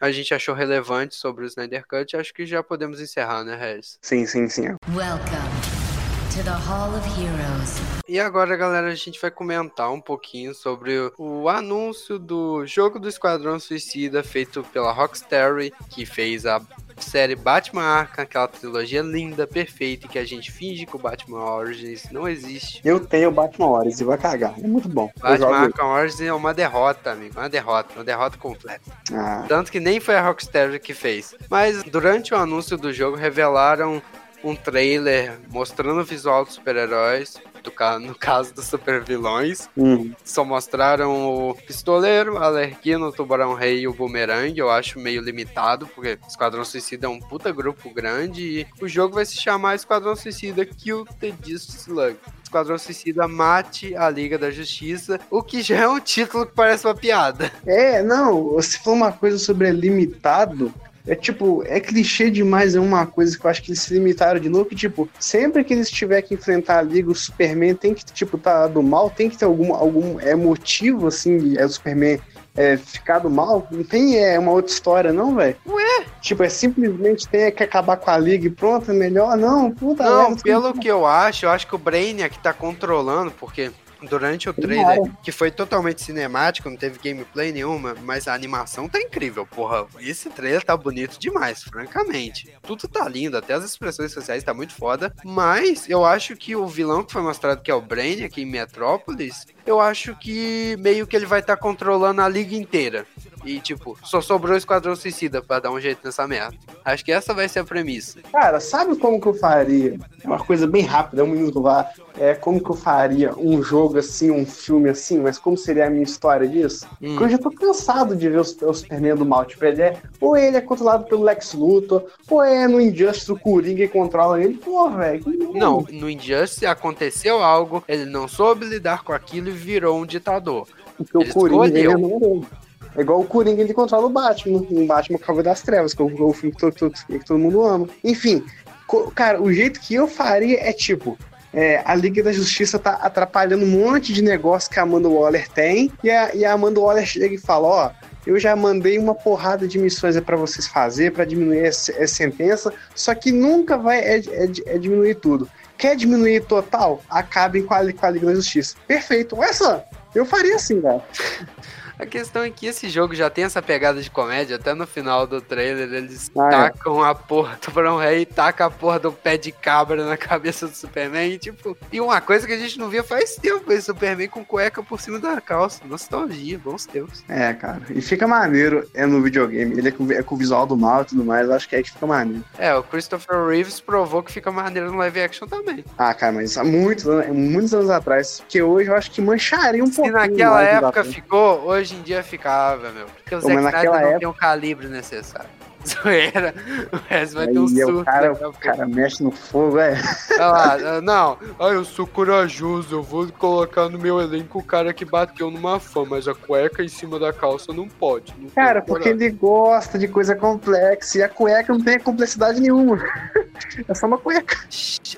a gente achou relevante sobre o Snyder Cut. Acho que já podemos encerrar, né, Regis? Sim, sim, sim. Welcome E agora, galera, a gente vai comentar um pouquinho sobre o- o anúncio do jogo do Esquadrão Suicida feito pela Rocksteady, que fez a série Batman Arkham, aquela trilogia linda, perfeita, que a gente finge que o Batman Origins não existe. Eu tenho o Batman e vai cagar. É muito bom. Batman. Arkham Origins é uma derrota, amigo, uma derrota, uma derrota completa. Ah, Tanto que nem foi a Rocksteady que fez. Mas durante o anúncio do jogo revelaram um trailer mostrando o visual dos super-heróis, do no caso dos super-vilões. hum. Só mostraram o Pistoleiro, a Alerquino, o Tubarão Rei e o Boomerang. Eu acho meio limitado, porque Esquadrão Suicida é um puta grupo grande e o jogo vai se chamar Esquadrão Suicida Kill the Justice Slug. Esquadrão Suicida mate a Liga da Justiça, o que já é um título que parece uma piada. É, não, você falou uma coisa sobre é limitado. É tipo, é clichê demais, é uma coisa que eu acho que eles se limitaram de novo, que tipo, sempre que eles tiver que enfrentar a Liga, o Superman tem que, tipo, tá do mal, tem que ter algum, algum é, motivo, assim, é o Superman é, ficar do mal, não tem é, uma outra história, não, velho? Ué? Tipo, é simplesmente tem que acabar com a Liga e pronto, é melhor? Não, puta Não, merda, pelo que eu acho, eu acho que o Brainiac tá controlando, porque durante o trailer, que foi totalmente cinemático, não teve gameplay nenhuma, mas a animação tá incrível, porra. Esse trailer tá bonito demais, francamente. Tudo tá lindo, até as expressões sociais tá muito foda, mas eu acho que o vilão que foi mostrado, que é o Brainiac em Metrópolis, eu acho que meio que ele vai estar controlando a liga inteira. E, tipo, só sobrou o Esquadrão Suicida pra dar um jeito nessa merda. Acho que essa vai ser a premissa. Cara, sabe como que eu faria? É uma coisa bem rápida, é um minuto lá. É como que eu faria um jogo assim, um filme assim, mas como seria a minha história disso? Hum. Porque eu já tô cansado de ver o, o Superman do mal. Tipo, ele é, ou ele é controlado pelo Lex Luthor, ou é no Injustice o Coringa e controla ele. Pô, velho. Não, no Injustice aconteceu algo, ele não soube lidar com aquilo e virou um ditador. Porque ele o Coringa ele é escolheu. não dele. É igual o Coringa, ele controla o Batman, no Batman Cavaleiro das Trevas, que é o, o filme que todo, que todo mundo ama. Enfim, cara, o jeito que eu faria é tipo. é, a Liga da Justiça tá atrapalhando um monte de negócio que a Amanda Waller tem, e a, e a Amanda Waller chega e fala: Ó, eu já mandei uma porrada de missões para vocês fazer para diminuir essa, sentença, só que nunca vai é, é- é diminuir tudo. Quer diminuir total? Acabem com a, com a Liga da Justiça. Perfeito. Olha só, eu faria assim, velho. A questão é que esse jogo já tem essa pegada de comédia, até no final do trailer eles Ah, é. tacam a porra do Brown Rey e tacam a porra do pé de cabra na cabeça do Superman, e, tipo, e uma coisa que a gente não via faz tempo, esse Superman com cueca por cima da calça, nostalgia, bons tempos. É, cara. E fica maneiro é no videogame. Ele é com, é com o visual do mal e tudo mais. Eu acho que é que fica maneiro. É, o Christopher Reeves provou que fica maneiro no live action também. Ah, cara, mas há muitos, anos- muitos anos atrás. Que hoje eu acho que mancharia um Se pouquinho. naquela mais o época ficou, hoje em dia ficava, meu. Porque o Pô, Zack Snyder não época- tem o calibre necessário. Zoeira, o resto vai ter um Aí, é surto. o cara, a o cara mexe no fogo, é. Olha lá, não, ah, eu sou corajoso, eu vou colocar no meu elenco o cara que bateu numa fã, mas a cueca em cima da calça não pode. não Cara, porque ele gosta de coisa complexa. E a cueca não tem complexidade nenhuma. É só uma cueca.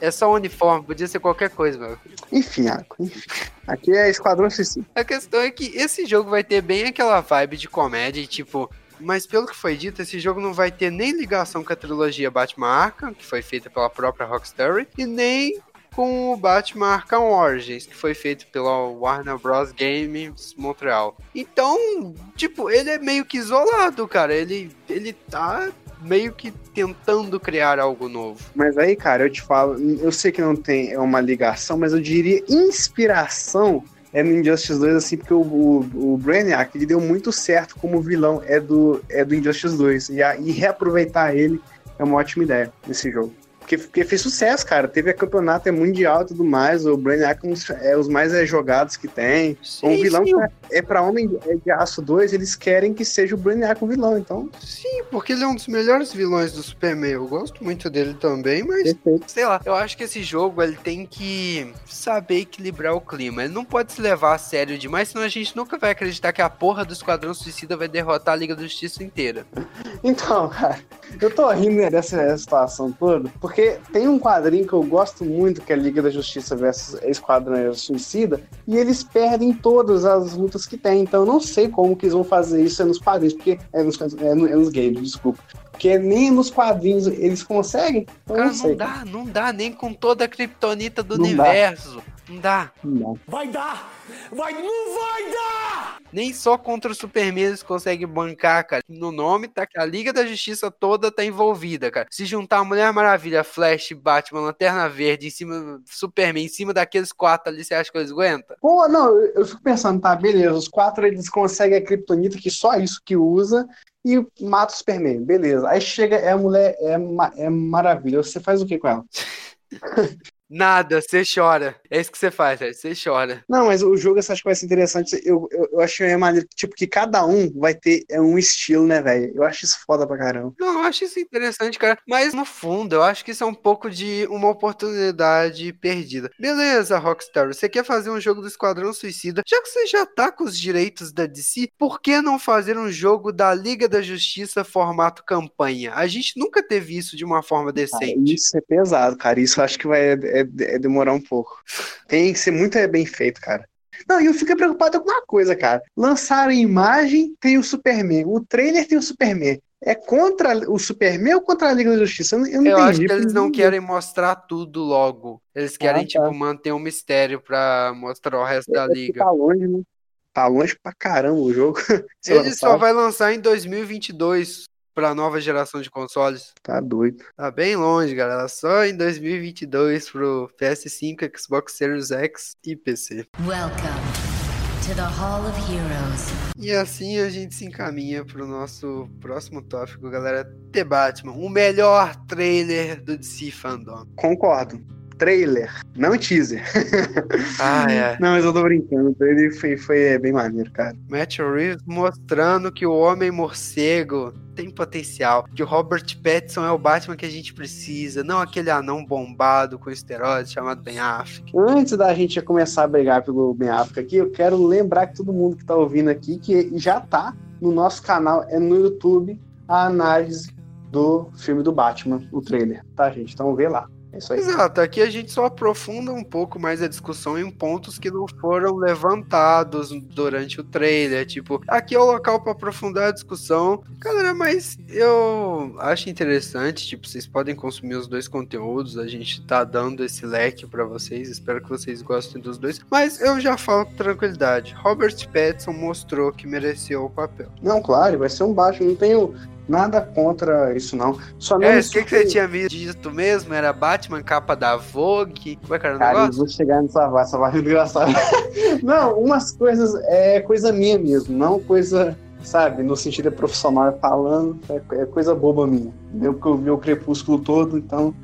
É só um uniforme, podia ser qualquer coisa, meu. Enfim, enfim. Aqui é Esquadrão Suicida. A questão é que esse jogo vai ter bem aquela vibe de comédia, e, tipo. Mas pelo que foi dito, esse jogo não vai ter nem ligação com a trilogia Batman Arkham, que foi feita pela própria Rocksteady, e nem com o Batman Arkham Origins, que foi feito pela Warner Bros. Games Montreal. Então, tipo, ele é meio que isolado, cara. Ele, ele tá meio que tentando criar algo novo. Mas aí, cara, eu te falo, eu sei que não tem uma ligação, mas eu diria inspiração é no Injustice 2, assim, porque o, o, o Brainiac ele deu muito certo como vilão é do, é do Injustice 2. E, a- e reaproveitar ele é uma ótima ideia nesse jogo. Porque, porque fez sucesso, cara. Teve a campeonato é mundial e tudo mais. O Brainiac é, um é os mais é, jogados que tem. um Sim, vilão sim, é, é pra Homem de- é de Aço 2, eles querem que seja o Brainiac o vilão. Então, Sim, porque ele é um dos melhores vilões do Superman. Eu gosto muito dele também, mas perfeito. sei lá, eu acho que esse jogo ele tem que saber equilibrar o clima. Ele não pode se levar a sério demais, senão a gente nunca vai acreditar que a porra do Esquadrão Suicida vai derrotar a Liga da Justiça inteira. Então, cara, eu tô rindo dessa situação toda, porque tem um quadrinho que eu gosto muito, que é Liga da Justiça versus Esquadrão Suicida, e eles perdem todas as lutas que tem. Então eu não sei como que eles vão fazer isso nos quadrinhos, porque é nos, é é nos games, desculpa. Porque nem nos quadrinhos eles conseguem. Então, Cara, não não dá, não dá nem com toda a kriptonita do Não dá. Não dá. Não. Vai dar! Vai, não vai dar! Nem só contra o Superman eles conseguem bancar, cara. No nome tá que a Liga da Justiça toda tá envolvida, cara. Se juntar a Mulher Maravilha, Flash, Batman, Lanterna Verde em cima Superman, em cima daqueles quatro ali, você acha que eles aguentam? Pô, não, eu, fico pensando, tá, beleza, os quatro eles conseguem a Kryptonita, que só isso que usa, e mata o Superman, beleza. Aí chega, é a mulher, é, é maravilha. Você faz o que com ela? Nada, você chora. É isso que você faz, velho. Você chora. Não, mas o jogo eu acho que vai ser interessante. Eu, eu, eu achei maneiro, tipo, que cada um vai ter é, um estilo, né, velho? Eu acho isso foda pra caramba. Não, eu acho isso interessante, cara. Mas no fundo, eu acho que isso é um pouco de uma oportunidade perdida. Beleza, Rockstar, você quer fazer um jogo do Esquadrão Suicida? Já que você já tá com os direitos da DC, por que não fazer um jogo da Liga da Justiça formato campanha? A gente nunca teve isso de uma forma decente. isso é pesado, cara. Isso eu acho que vai é, é- é demorar um pouco. Tem que ser muito é, bem feito, cara. Não, e eu fico preocupado com uma coisa, cara. Lançaram a imagem, tem o Superman. O trailer tem o Superman. É contra o Superman ou contra a Liga da Justiça? Eu não, eu acho que eles não querem mostrar tudo logo. Eles querem, Ah, tá. tipo, manter um mistério pra mostrar o resto da É porque liga. Tá longe, né? Tá longe pra caramba o jogo. Ele só vai lançar em 2022 pra nova geração de consoles. Tá doido. Tá bem longe, galera. Só em 2022 pro PS5, Xbox Series X e PC. Welcome to the Hall of Heroes. E assim a gente se encaminha pro nosso próximo tópico, galera. The Batman, o melhor trailer do DC Fandom. Concordo. Trailer, não teaser. Ah, é. Não, mas eu tô brincando. Ele foi, foi é, bem maneiro, cara. Matt Reeves mostrando que o Homem Morcego tem potencial, que o Robert Pattinson é o Batman que a gente precisa, não aquele anão bombado com esteroides chamado Ben Affleck. Antes da gente começar a brigar pelo Ben Affleck aqui, eu quero lembrar que todo mundo que tá ouvindo aqui que já tá no nosso canal, é no YouTube, a análise do filme do Batman, o trailer, tá, gente? Então vê lá. É isso aí. Exato, aqui a gente só aprofunda um pouco mais a discussão em pontos que não foram levantados durante o trailer. Tipo, aqui é o local para aprofundar a discussão. Galera, mas eu acho interessante, tipo, vocês podem consumir os dois conteúdos, a gente tá dando esse leque para vocês, espero que vocês gostem dos dois. Mas eu já falo com tranquilidade, Robert Pattinson mostrou que mereceu o papel. Não, claro, vai ser um Batman, não tenho nada contra isso, não. Só É, o que, que você tinha visto mesmo? Era Batman, capa da Vogue? Como é que era o Cara, negócio? vou chegar nessa vaga, essa vaga é engraçada. não, umas coisas é coisa minha mesmo, não coisa, sabe, no sentido profissional falando, é, é coisa boba minha. Eu que eu vi o crepúsculo todo, então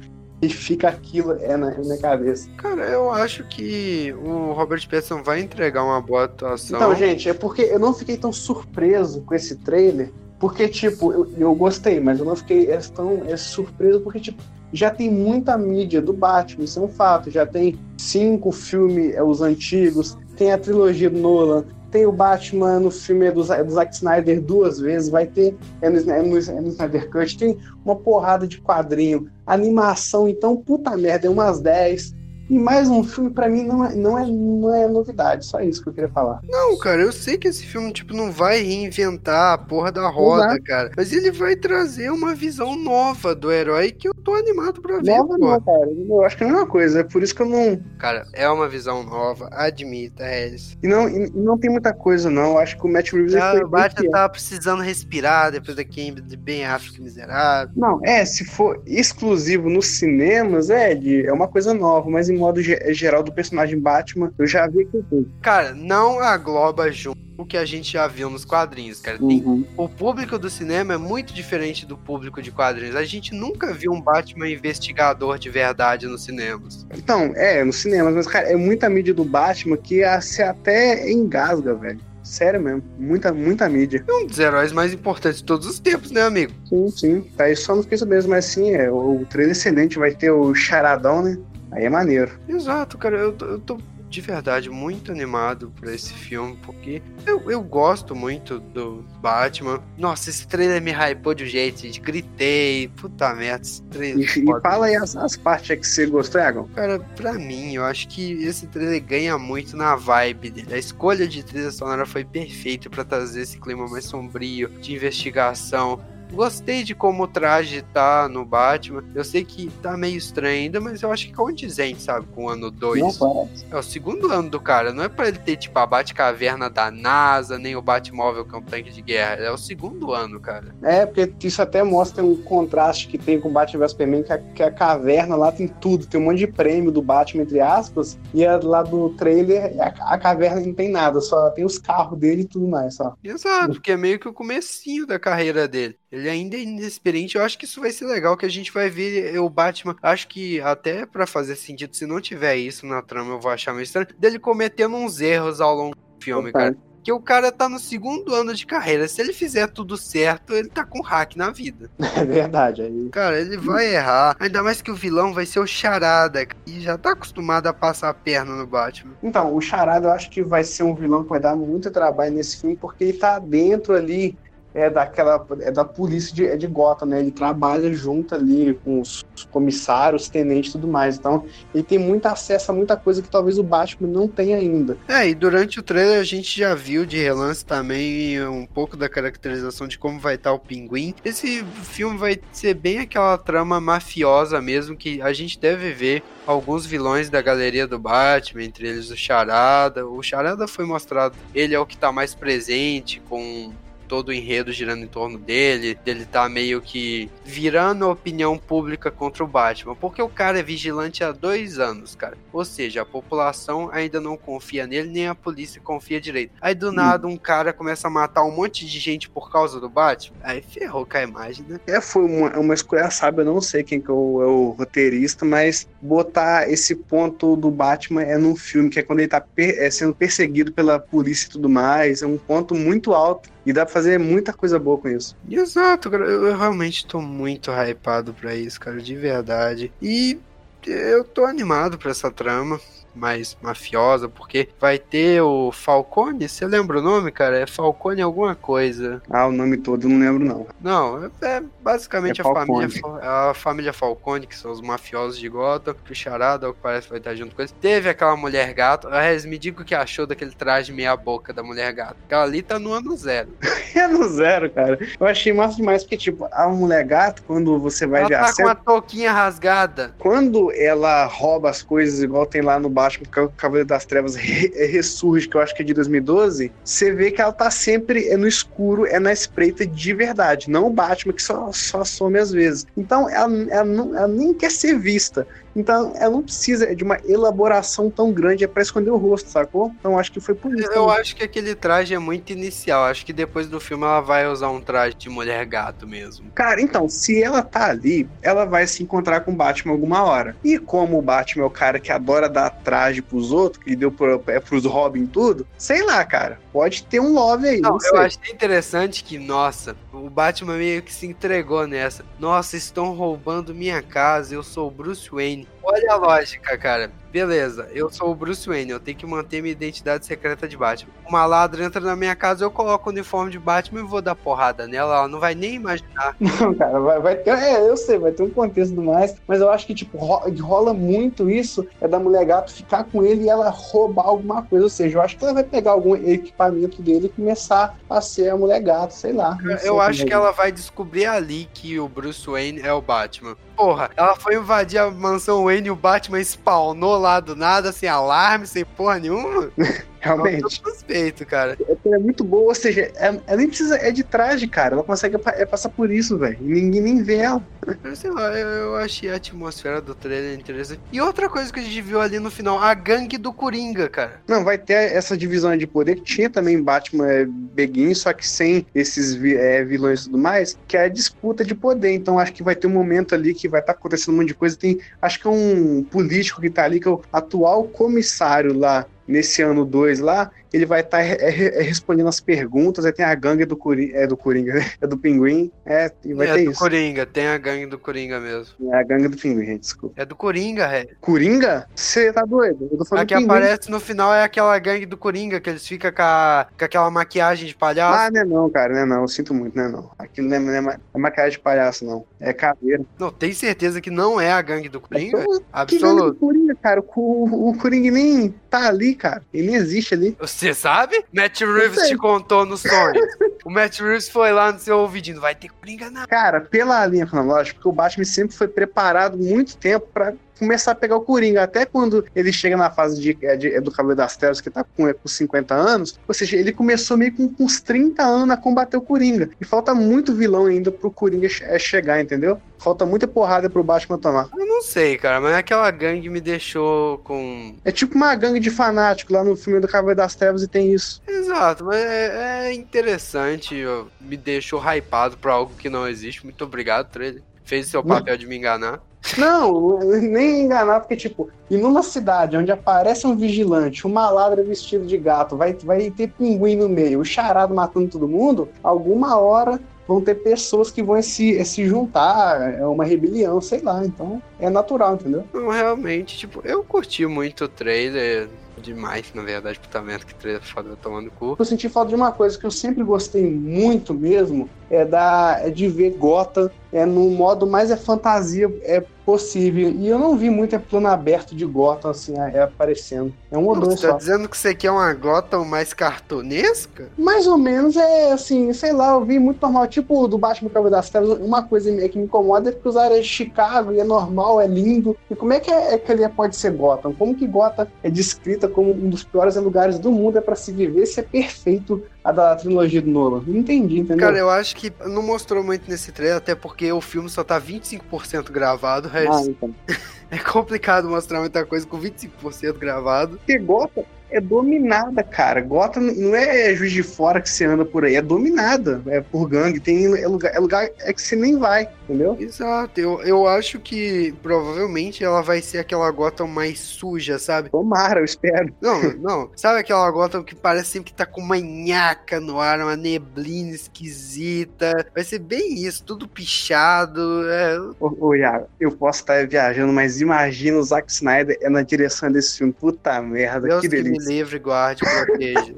e fica aquilo é na, é na minha cabeça. Cara, eu acho que o Robert Pattinson vai entregar uma boa atuação. Então, gente, é porque eu não fiquei tão surpreso com esse trailer, porque, tipo, eu, eu gostei, mas eu não fiquei é, tão é, surpreso porque, tipo, já tem muita mídia do Batman, isso é um fato. Já tem cinco filmes, é, os antigos, tem a trilogia do Nolan, tem o Batman no filme do, do Zack Snyder duas vezes, vai ter é no, é no- é no Snyder Cut, tem uma porrada de quadrinho, animação, então, puta merda, é umas 10. E mais um filme, pra mim, não é, não, é, não é novidade, só isso que eu queria falar. Não, cara, eu sei que esse filme, tipo, não vai reinventar a porra da roda, vai. cara. Mas ele vai trazer uma visão nova do herói que eu tô animado pra ver, Nova não, cara. Eu acho que é a mesma coisa. É por isso que eu não. Cara, é uma visão nova, admita, Harris. E não, e não tem muita coisa, não. Eu acho que o Matt Reeves Ah, o Batman tava precisando respirar depois daquele de bem África miserável. Não, é, se for exclusivo nos cinemas, é, de, é uma coisa nova, mas em modo ge- geral do personagem Batman, eu já vi que tem. Cara, não agloba junto o que a gente já viu nos quadrinhos, cara. Tem Uhum. O público do cinema é muito diferente do público de quadrinhos. A gente nunca viu um Batman investigador de verdade nos cinemas. Então, é, nos cinemas, mas, cara, é muita mídia do Batman que a- se até engasga, velho. Sério mesmo. Muita, muita mídia. É um dos heróis mais importantes de todos os tempos, né, amigo? Sim, sim. Tá aí só não fiquei sabendo, mas sim, é, o, o trailer excelente. Vai ter o Charadão, né? Aí é maneiro. Exato, cara. Eu, tô- eu tô de verdade muito animado por esse filme, porque eu, eu gosto muito do Batman. Nossa, esse trailer me hypou de um jeito, gente. Gritei. Puta merda, esse E, trailer. e foda. fala aí as, as partes que você gostou, Egon. Cara, pra mim, eu acho que esse trailer ganha muito na vibe dele. A escolha de trilha sonora foi perfeita pra trazer esse clima mais sombrio, de investigação. Gostei de como o traje tá no Batman. Eu sei que tá meio estranho ainda, mas eu acho que é condizente, sabe, com o ano 2. Não parece. É o segundo ano do cara. Não é pra ele ter, tipo, a Batcaverna da NASA, nem o Batmóvel, que é um tanque de guerra. É o segundo ano, cara. É, porque isso até mostra um contraste que tem com o Batman vs Superman, que a, que a caverna lá tem tudo, tem um monte de prêmio do Batman, entre aspas, e a, lá do trailer, a, a caverna não tem nada, só tem os carros dele e tudo mais, só. Exato, porque é meio que o comecinho da carreira dele. Ele ainda é inexperiente. Eu acho que isso vai ser legal, que a gente vai ver o Batman. Acho que até pra fazer sentido, se não tiver isso na trama, eu vou achar meio estranho. Dele cometendo uns erros ao longo do filme, Total. cara. Que o cara tá no segundo ano de carreira. Se ele fizer tudo certo, ele tá com hack na vida. É verdade. Aí... Cara, ele vai errar. Ainda mais que o vilão vai ser o Charada. E já tá acostumado a passar a perna no Batman. Então, o Charada eu acho que vai ser um vilão que vai dar muito trabalho nesse filme, porque ele tá dentro ali é daquela é da polícia de, é de Gotham, né? Ele trabalha junto ali com os comissários, tenentes e tudo mais. Então, ele tem muito acesso a muita coisa que talvez o Batman não tenha ainda. É, e durante o trailer a gente já viu de relance também um pouco da caracterização de como vai estar o pinguim. Esse filme vai ser bem aquela trama mafiosa mesmo, que a gente deve ver alguns vilões da galeria do Batman, entre eles o Charada. O Charada foi mostrado, ele é o que tá mais presente com todo o enredo girando em torno dele, dele tá meio que virando a opinião pública contra o Batman, porque o cara é vigilante há dois anos, cara. Ou seja, a população ainda não confia nele, nem a polícia confia direito. Aí do nada um cara começa a matar um monte de gente por causa do Batman, aí ferrou com a imagem, né? É, foi uma, uma escolha sábia, eu não sei quem que é o, é o roteirista, mas botar esse ponto do Batman é num filme, que é quando ele tá per- é, sendo perseguido pela polícia e tudo mais, é um ponto muito alto e dá pra fazer muita coisa boa com isso. Exato, cara. Eu, eu realmente tô muito hypado pra isso, cara, de verdade. E eu tô animado pra essa trama mais mafiosa, porque vai ter o Falcone, você lembra o nome, cara? É Falcone alguma coisa. Ah, o nome todo eu não lembro, não. Não, é é basicamente É a, família, Falcone. Fa- a família Falcone, que são os mafiosos de Gotham, que o Charada, que parece, vai estar junto com eles. Teve aquela mulher gato. Rez, me diga o que achou daquele traje meia boca da mulher gato. Aquela ali tá no ano zero. É no zero, cara. Eu achei massa demais, porque, tipo, a mulher gato, quando você vai Ela ver a tá com cena, uma touquinha rasgada. quando ela rouba as coisas, igual tem lá no Batman, que o Cavaleiro das Trevas re- é, ressurge, que eu acho que é de 2012, você vê que ela tá sempre é no escuro, é na espreita de verdade, não o Batman que só, só some às vezes. Então ela, ela, não- ela nem quer ser vista. Então ela não precisa de uma elaboração tão grande, é pra esconder o rosto, sacou? Então acho que foi por isso. Eu também. acho que aquele traje é muito inicial. Acho que depois do filme ela vai usar um traje de mulher gato mesmo. Cara, então, se ela tá ali, ela vai se encontrar com o Batman alguma hora. E como o Batman é o cara que adora dar traje pros outros, que deu pro, é pros Robin tudo, sei lá, cara. Pode ter um love aí, não, Não, sei. eu achei interessante que, nossa, o Batman meio que se entregou nessa. Nossa, estão roubando minha casa, eu sou o Bruce Wayne. Olha a lógica, cara. Beleza, eu sou o Bruce Wayne, eu tenho que manter minha identidade secreta de Batman. Uma ladra entra na minha casa, eu coloco o uniforme de Batman e vou dar porrada nela, ela não vai nem imaginar. Não, cara, vai, vai ter. É, eu sei, vai ter um contexto do mais, mas eu acho que, tipo, ro- rola muito isso, é da mulher gato ficar com ele e ela roubar alguma coisa. Ou seja, eu acho que ela vai pegar algum equipamento dele e começar a ser a mulher gato, sei lá. não sei Eu acho é que ela vai descobrir ali que o Bruce Wayne é o Batman. Porra, ela foi invadir a mansão Wayne e o Batman spawnou lá do nada, sem alarme, sem porra nenhuma. Realmente. Tô suspeito, cara. é muito boa, ou seja, é- ela nem precisa, é de traje, cara. Ela consegue é passar por isso, velho. E ninguém nem vê ela. Eu sei lá, eu, eu achei a atmosfera do trailer interessante. E outra coisa que a gente viu ali no final, a gangue do Coringa, cara. Não, vai ter essa divisão de poder que tinha também Batman é, Begin, só que sem esses é, vilões e tudo mais, que é a disputa de poder. Então acho que vai ter um momento ali que vai estar acontecendo um monte de coisa. Tem, acho que é um político que tá ali, que é o atual comissário lá nesse ano 2 lá, ele vai estar respondendo as perguntas, aí tem a gangue do, Cori é, do Coringa, né? é do Pinguim, é, e vai é ter do isso. Coringa, tem a gangue do Coringa mesmo. É a gangue do Pinguim, gente, desculpa. É do Coringa, é. Coringa? Você tá doido? Eu tô A que aparece no final é aquela gangue do Coringa, que eles ficam com, a- com aquela maquiagem de palhaço. Ah, não é não, cara, não é não, eu sinto muito, não é não. Aquilo não é, não é é maquiagem de palhaço, não. É caveira. Não, tem certeza que não é a gangue do Coringa? Que gangue do Absoluto. Coringa, cara? O, o Coringa nem tá ali, cara. Ele nem existe ali. Você sabe? Matt Reeves te contou no sonho. o Matt Reeves foi lá no seu ouvidinho. Vai ter Coringa não. Cara, pela linha cronológica, porque o Batman sempre foi preparado muito tempo pra começar a pegar o Coringa. Até quando ele chega na fase de, é, de- é do Cavaleiro das Trevas, que tá com, é, com 50 anos, ou seja, ele começou meio com, com uns 30 anos a combater o Coringa. E falta muito vilão ainda pro Coringa che- é, chegar, entendeu? Falta muita porrada pro Batman tomar. Eu não sei, cara, mas aquela gangue me deixou com. É tipo uma gangue de fanático lá no filme do Cavaleiro das Trevas e tem isso. Exato, mas é, é interessante. ó, Me deixou hypado pra algo que não existe. Muito obrigado, trailer. Fez o seu papel de me enganar. Não, nem enganar, porque, tipo, e numa cidade onde aparece um vigilante, uma ladra vestido de gato, vai, vai ter pinguim no meio, o charado matando todo mundo, alguma hora vão ter pessoas que vão se, se juntar, é uma rebelião, sei lá, então é natural, entendeu? Não, realmente, tipo, eu curti muito o trailer. Demais, na verdade, putamento que trailer foda tomando cu. Eu senti falta de uma coisa que eu sempre gostei muito mesmo, é da é de ver Gotham é no modo mais é fantasia é possível. E eu não vi muito é plano aberto de Gotham assim é, aparecendo. É um ou dois Você tá só. dizendo que você quer uma Gotham mais cartunesca? Mais ou menos é assim, sei lá, eu vi muito normal, tipo do Batman Cavaleiro das Trevas, uma coisa que me incomoda é porque os áreas de Chicago e é normal, é lindo. E como é que, é, é que ali pode ser Gotham? Como que Gotham é descrita como um dos piores lugares do mundo é para se viver se é perfeito a da trilogia do Nolan. Não entendi, entendeu? Cara, eu acho que não mostrou muito nesse trailer, até porque o filme só tá 25% gravado, o Ah, então. é complicado mostrar muita coisa com 25% gravado. Porque Gotham é dominada, cara. Gotham não é juiz de fora que você anda por aí, é dominada. É por gangue, tem é lugar, é lugar é que você nem vai, entendeu? Exato, eu, eu acho que provavelmente ela vai ser aquela Gotham mais suja, sabe? Tomara, eu espero. Não, não. Sabe aquela Gotham que parece sempre que tá com uma nhaca no ar, uma neblina esquisita? Vai ser bem isso, tudo pichado. É... Ô, ô Iago, eu posso estar viajando, mas imagina o Zack Snyder é na direção desse filme. Puta merda, Deus que delícia. Livre, guarde, proteja.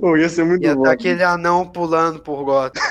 Ô, ia ser muito Ia bom. tá aquele anão pulando por Gotham.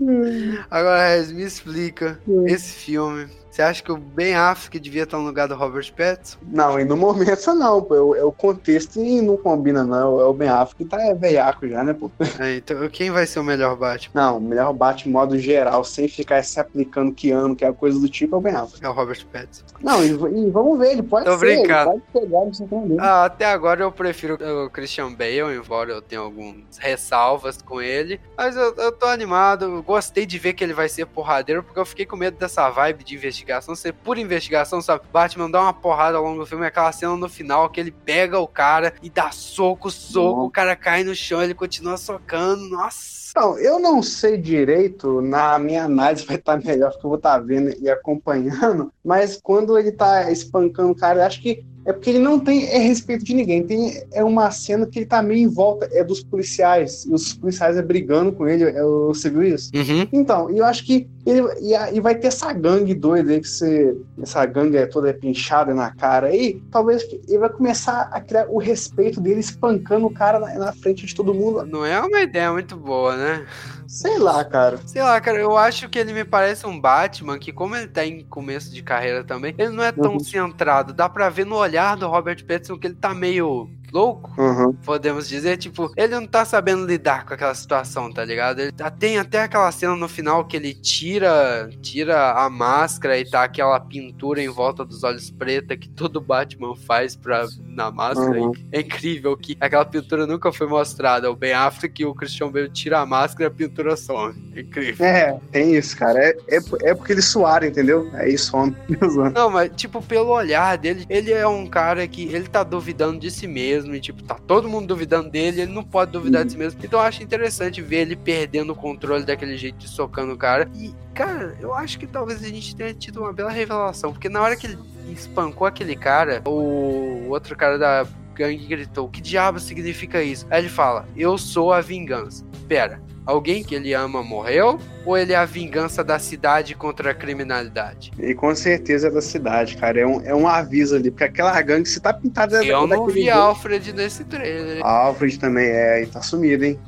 Agora, Rez, me explica esse filme. Você acha que o Ben Affleck devia estar no lugar do Robert Pattinson? Não, e no momento não, pô. É o- É contexto e não combina, não. É o Ben Affleck que tá é veiaco já, né, pô? É, então, quem vai ser o melhor Batman? Não, o melhor bate modo geral, sem ficar se aplicando que ano, que é coisa do tipo, é o Ben Affleck. É o Robert Pattinson. Não, e, e vamos ver, ele pode Tô ser, brincando. ele pode pegar, não sei Ah, até agora eu prefiro o Christian Bale, embora eu tenha algumas ressalvas com ele. Mas eu, eu tô animado, eu gostei de ver que ele vai ser porradeiro, porque eu fiquei com medo dessa vibe de investigação, ser pura investigação, sabe? Batman dá uma porrada ao longo do filme, aquela cena no final que ele pega o cara e dá soco, soco, o cara cai no chão, ele continua socando, nossa. Então, eu não sei direito, na minha análise vai estar melhor, porque eu vou estar vendo e acompanhando, mas quando ele tá espancando o cara, eu acho que é porque ele não tem é respeito de ninguém. Tem, é uma cena que ele tá meio em volta, é dos policiais, e os policiais é brigando com ele, é, você viu isso? Uhum. Então, eu acho que ele e, e vai ter essa gangue doida aí, que você, essa gangue é toda pinchada na cara aí, talvez ele vai começar a criar o respeito dele espancando o cara na, na frente de todo mundo. Não é uma ideia muito boa, né? Sei lá, cara. Sei lá, cara, eu acho que ele me parece um Batman que, como ele tá em começo de carreira também, ele não é tão Uhum. centrado. Dá pra ver no olhar do Robert Pattinson que ele tá meio louco, Uhum. podemos dizer. Tipo, ele não tá sabendo lidar com aquela situação, tá ligado? Ele tá- tem até aquela cena no final que ele tira, tira a máscara e tá aquela pintura em volta dos olhos preta que todo Batman faz pra, na máscara. Uhum. É incrível que aquela pintura nunca foi mostrada. O Ben Affleck e o Christian Bale tira a máscara e a pintura some. É incrível. É, tem isso, cara. É, é, é porque eles suaram, entendeu? É isso, homem. Não, mas, tipo, pelo olhar dele, ele é um cara que ele tá duvidando de si mesmo. E, tipo, tá todo mundo duvidando dele, ele não pode duvidar de si mesmo. Então eu acho interessante ver ele perdendo o controle daquele jeito de socando o cara. E, cara, eu acho que talvez a gente tenha tido uma bela revelação. Porque na hora que ele espancou aquele cara, o outro cara da gangue gritou: Que diabo significa isso? Aí ele fala: Eu sou a vingança. Pera. Alguém que ele ama morreu? Ou ele é a vingança da cidade contra a criminalidade? E com certeza é da cidade, cara. É um, é um aviso ali, porque aquela gangue, se tá pintada Eu não vi jeito. Alfred nesse trailer. Alfred também é, e tá sumido, hein?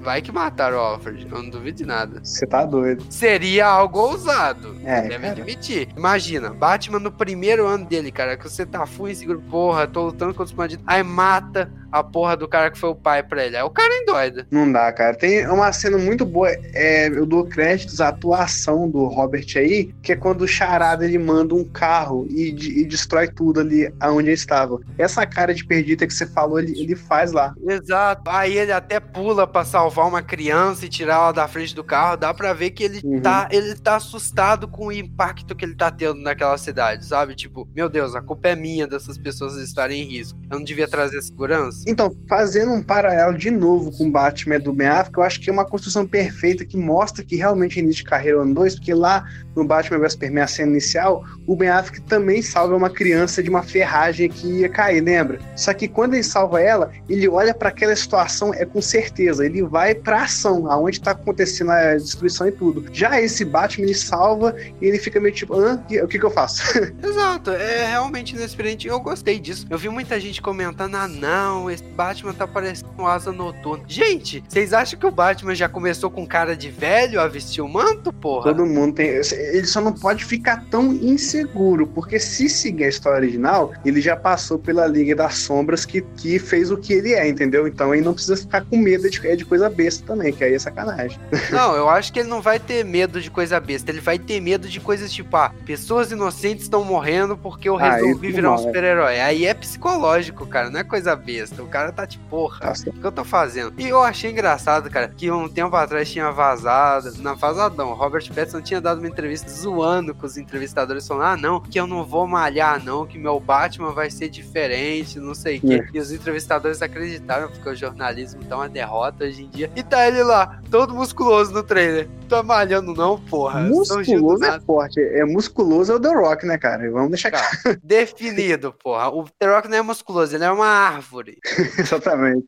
Vai que mataram o Alfred, eu não duvido de nada. Você tá doido. Seria algo ousado. É, Deve cara. admitir. Imagina, Batman no primeiro ano dele, cara, que você tá full inseguro, porra, tô lutando contra os bandidos. Aí mata a porra do cara que foi o pai pra ele. Aí o cara é endoida. Não dá, cara. Tem uma cena muito boa. É, eu dou créditos à atuação do Robert aí, que é quando o Charada ele manda um carro e, e destrói tudo ali aonde ele estava. Essa cara de perdida que você falou, ele, ele faz lá. Exato. Aí ele até pula pra salvar uma criança e tirar ela da frente do carro. Dá pra ver que ele Uhum. tá, ele tá assustado com o impacto que ele tá tendo naquela cidade, sabe? Tipo, meu Deus, a culpa é minha dessas pessoas estarem em risco. Eu não devia trazer segurança. Então, fazendo um paralelo de novo com o Batman do Ben Affleck, eu acho que é uma construção perfeita que mostra que realmente é início de carreira ano 2, porque lá no Batman vs Superman, a cena inicial, o Ben Affleck também salva uma criança de uma ferragem que ia cair, lembra? Só que quando ele salva ela, ele olha para aquela situação, é com certeza, ele vai pra ação, aonde tá acontecendo a destruição e tudo. Já esse Batman, ele salva e ele fica meio tipo, Hã? O que que eu faço? Exato, é realmente inexperiente. Eu gostei disso. Eu vi muita gente comentando: ah, não, esse Batman tá parecendo um asa noturna. Gente, vocês acham que o Batman já começou com cara de velho a vestir o manto, porra? Todo mundo tem. Ele só não pode ficar tão inseguro, porque se seguir a história original, ele já passou pela Liga das Sombras que, que fez o que ele é, entendeu? Então ele não precisa ficar com medo de de, é de coisa besta também, que aí é sacanagem. Não, eu acho que ele não vai ter medo de coisa besta. Ele vai ter medo de coisas tipo, ah, pessoas inocentes estão morrendo porque eu Ah, resolvi virar um é. super-herói. Aí é psicológico, cara, não é coisa besta. O cara tá tipo, porra, o que eu tô fazendo? E eu achei engraçado, cara, que um tempo atrás tinha vazado, na vazadão, Robert Pattinson tinha dado uma entrevista zoando com os entrevistadores, falando, ah, não, que eu não vou malhar, não, que meu Batman vai ser diferente, não sei o quê. É. E os entrevistadores acreditaram, porque o jornalismo tá uma derrota hoje em dia. E tá ele lá, todo musculoso no trailer. Tá malhando não, porra. Musculoso é forte. É musculoso é o The Rock, né, cara? Vamos deixar Cara, definido, porra. O The Rock não é musculoso, ele é uma árvore. Exatamente.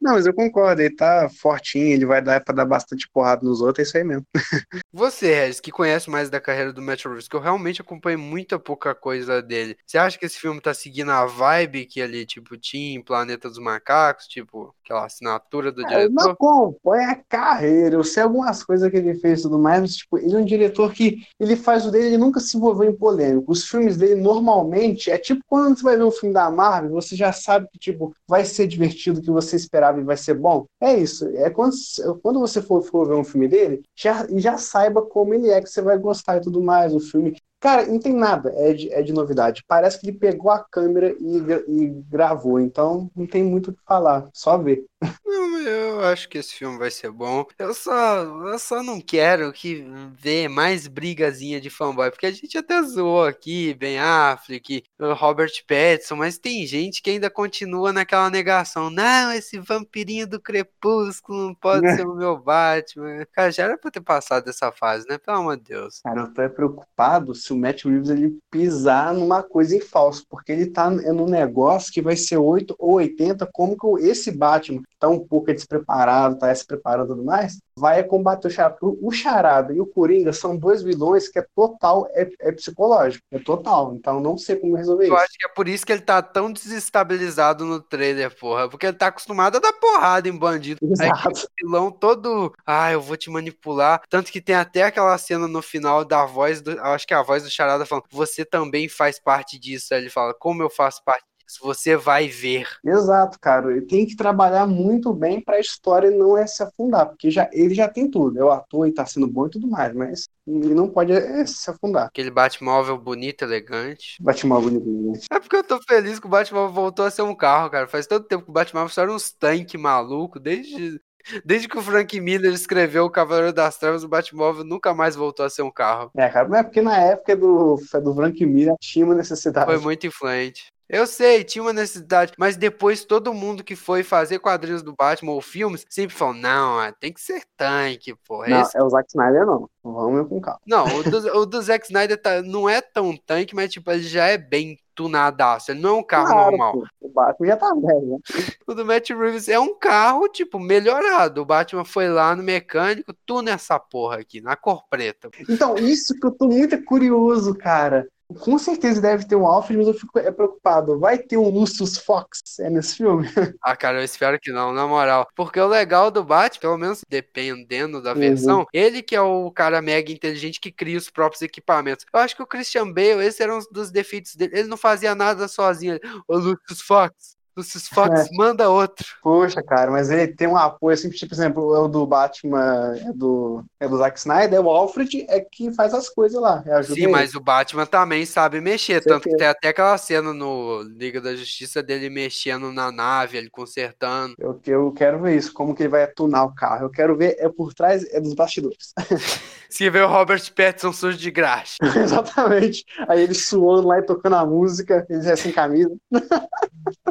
Não, mas eu concordo, ele tá fortinho, ele vai dar pra dar bastante porrada nos outros, é isso aí mesmo. Você, Regis, que conhece mais da carreira do Matt Reeves, que eu realmente acompanhei muita pouca coisa dele. Você acha que esse filme tá seguindo a vibe que ele, tipo, tinha em Planeta dos Macacos? Tipo, aquela assinatura do Eu não diretor? acompanho a carreira, eu sei algumas coisas que ele fez e tudo mais, mas, tipo, ele é um diretor que ele faz o dele, ele nunca se envolveu em polêmica. Os filmes dele, normalmente, é tipo quando você vai ver um filme da Marvel, você já sabe que, tipo, vai ser divertido, que você esperava e vai ser bom. É isso. É quando, quando você for, for ver um filme dele, já, já saiba como ele é, que você vai gostar e tudo mais. O filme. Cara, não tem nada, é de, é de novidade. Parece que ele pegou a câmera e, e gravou, então não tem muito o que falar, só ver. Não, eu acho que esse filme vai ser bom. Eu só, eu só não quero que ver mais brigazinha de fanboy, porque a gente até zoou aqui, Ben Affleck, Robert Pattinson, mas tem gente que ainda continua naquela negação. Não, esse vampirinho do crepúsculo não pode É. ser o meu Batman. Cara, já era pra ter passado dessa fase, né? Pelo amor de Deus. Cara, eu tô é preocupado se o Matt Reeves ele pisar numa coisa em falso, porque ele tá num negócio que vai ser 8 ou 80, como que esse Batman tá um pouco despreparado, tá se preparando e tudo mais, vai combater o Charada. O Charada e o Coringa são dois vilões que é total, é, é psicológico, é total, então não sei como resolver Eu isso. acho que é por isso que ele tá tão desestabilizado no trailer, porra. Porque ele tá acostumado a dar porrada em bandido. Aí Exato. o vilão todo. Ah, eu vou te manipular. Tanto que tem até aquela cena no final da voz do. eu Acho que é a voz do Charada falando: Você também faz parte disso. Aí ele fala: Como eu faço parte disso? Você vai ver. Exato, cara. Ele tem que trabalhar muito bem para a história não é se afundar, porque já, ele já tem tudo. É o ator e tá sendo bom e tudo mais, mas ele não pode é, se afundar. Aquele Batmóvel bonito, elegante. Batmóvel bonito, né? É porque eu tô feliz que o Batmóvel voltou a ser um carro, cara. Faz tanto tempo que o Batmóvel só era uns tanques maluco, desde. Desde que o Frank Miller escreveu o Cavaleiro das Trevas, o Batmóvel nunca mais voltou a ser um carro. É, cara, mas é porque na época do, do Frank Miller tinha uma necessidade. Foi muito influente. Eu sei, tinha uma necessidade, mas depois todo mundo que foi fazer quadrinhos do Batman ou filmes sempre falou: não, ah, tem que ser tanque, porra. Não, Esse- é o Zack Snyder, não. Vamos com calma. Não, o do, o do Zack Snyder tá- não é tão tanque, mas tipo, ele já é bem tunadaço. Ele não é um carro Claro, normal. pô, o Batman já tá velho, né? O do Matt Reeves é um carro, tipo, melhorado. O Batman foi lá no mecânico, tuna essa porra aqui, na cor preta. Então, isso que eu tô muito curioso, cara. Com certeza deve ter um Alfred, mas eu fico é, preocupado. Vai ter um Lucius Fox é, nesse filme? Ah, cara, eu espero que não, na moral. Porque o legal do Batman, pelo menos dependendo da Uhum. versão, ele que é o cara mega inteligente que cria os próprios equipamentos. Eu acho que o Christian Bale, esse era um dos defeitos dele. Ele não fazia nada sozinho. Ô, Lucius Fox, Lucius Fox, manda outro. Poxa, cara, mas ele tem um apoio, assim, tipo, por exemplo, é o do Batman, é do, é do Zack Snyder, o Alfred é que faz as coisas lá. é, Sim, ele. mas o Batman também sabe mexer. Tanto que tem até aquela cena no Liga da Justiça dele mexendo na nave, ele consertando. Eu, eu quero ver isso, como que ele vai tunar o carro. Eu quero ver, é por trás, é dos bastidores. Se vê o Robert Pattinson sujo de graxa. Exatamente. Aí ele suando lá e tocando a música, ele já sem camisa.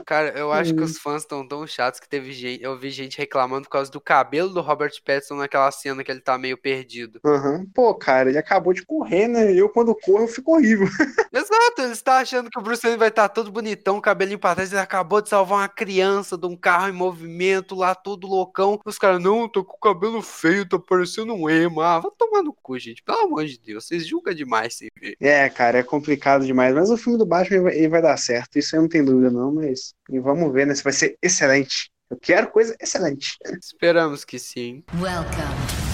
Cara, eu acho Hum. que os fãs estão tão chatos que teve gente, eu vi gente reclamando por causa do cabelo do Robert Pattinson naquela cena que ele tá meio perdido. Aham. Pô, cara, ele acabou de correr, né? Eu, quando corro, eu fico horrível. Exato, ele está achando que o Bruce Wayne vai estar todo bonitão, cabelinho pra trás, ele acabou de salvar uma criança de um carro em movimento lá, todo loucão. Os caras, não, tô com o cabelo feio, tô parecendo um emo. Ah, vai tomar no cu, gente, pelo amor de Deus, vocês julgam demais sem ver. É, cara, é complicado demais. Mas o filme do Batman ele vai, ele vai dar certo. Isso aí não tem dúvida, não. Mas e vamos ver, né? Se vai ser excelente. Eu quero coisa excelente. Esperamos que sim. Welcome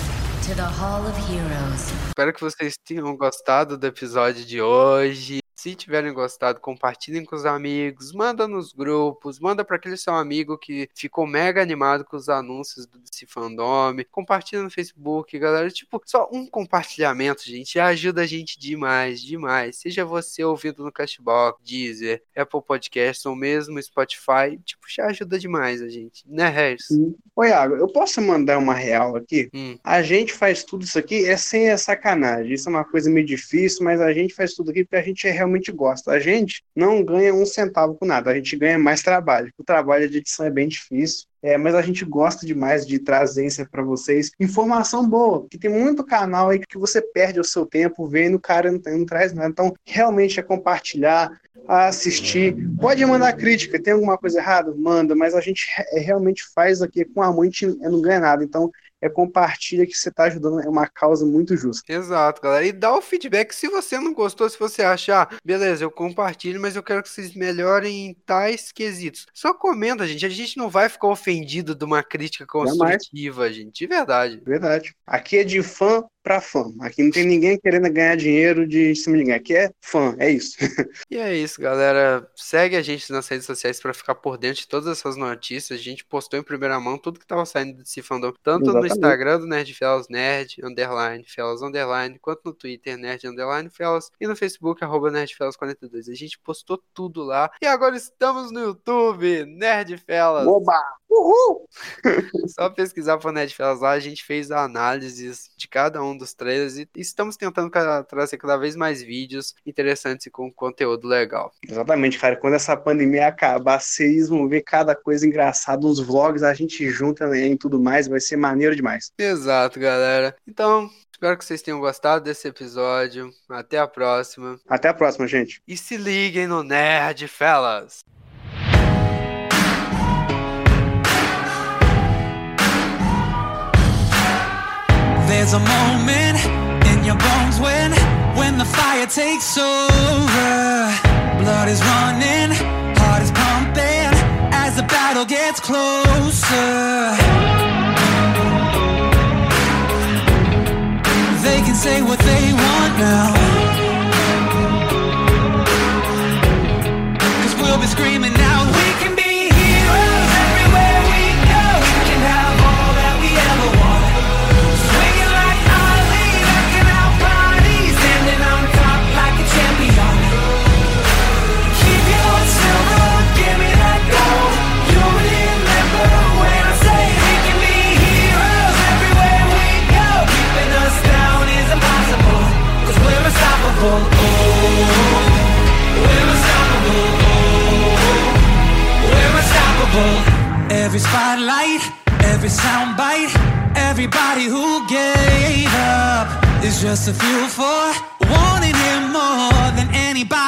to the Hall of Heroes. Espero que vocês tenham gostado do episódio de hoje. Se tiverem gostado, compartilhem com os amigos, manda nos grupos, manda para aquele seu amigo que ficou mega animado com os anúncios do DC Fandom, compartilha no Facebook, galera. Tipo, só um compartilhamento, gente, já ajuda a gente demais, demais. Seja você ouvindo no Cashbox, Deezer, Apple Podcasts ou mesmo Spotify, tipo, já ajuda demais a gente, né, Harris? Ô, Iago, eu posso mandar uma real aqui? Hum. A gente faz tudo isso aqui é sem sacanagem. Isso é uma coisa meio difícil, mas a gente faz tudo aqui porque a gente realmente gosta. A gente não ganha um centavo com nada, a gente ganha mais trabalho. O trabalho de edição é bem difícil. É, mas a gente gosta demais de trazer isso para vocês. Informação boa, que tem muito canal aí que você perde o seu tempo vendo, o cara não, não traz nada. Então, realmente é compartilhar, assistir. Pode mandar crítica, tem alguma coisa errada? Manda, mas a gente é, realmente faz aqui com amor, a gente não ganha nada. Então, é compartilha que você está ajudando, é uma causa muito justa. Exato, galera. E dá o feedback se você não gostou, se você achar, ah, beleza, eu compartilho, mas eu quero que vocês melhorem em tais quesitos. Só comenta, gente. A gente não vai ficar ofendido de uma crítica construtiva, Jamais. gente. De verdade. Verdade. Aqui é de fã para fã. Aqui não tem ninguém querendo ganhar dinheiro de cima de ninguém. Aqui é fã, é isso. e é isso, galera. Segue a gente nas redes sociais para ficar por dentro de todas essas notícias. A gente postou em primeira mão tudo que tava saindo desse fandom, tanto Exatamente. no Instagram do Nerd Fellas, Nerd, underline, Fellas, underline, quanto no Twitter, Nerd, underline, Fellas, e no Facebook, arroba NerdFellas42. A gente postou tudo lá. E agora estamos no YouTube, Nerd Fellas. Oba! Uhul! Só pesquisar por Nerd Fellas lá, a gente fez análises de cada um dos trailers e estamos tentando trazer cada vez mais vídeos interessantes e com conteúdo legal. Exatamente, cara. Quando essa pandemia acabar, vocês vão ver cada coisa engraçada, uns vlogs, a gente junta né, e tudo mais, vai ser maneiro demais. Exato, galera. Então, Espero que vocês tenham gostado desse episódio. Até a próxima. Até a próxima, gente. E se liguem no Nerd Fellas. There's a moment in your bones when when the fire takes over. Blood is running, heart is pumping as the battle gets closer. They can say what they want now. Every spotlight, every soundbite, everybody who gave up is just a fuel for wanting him more than anybody.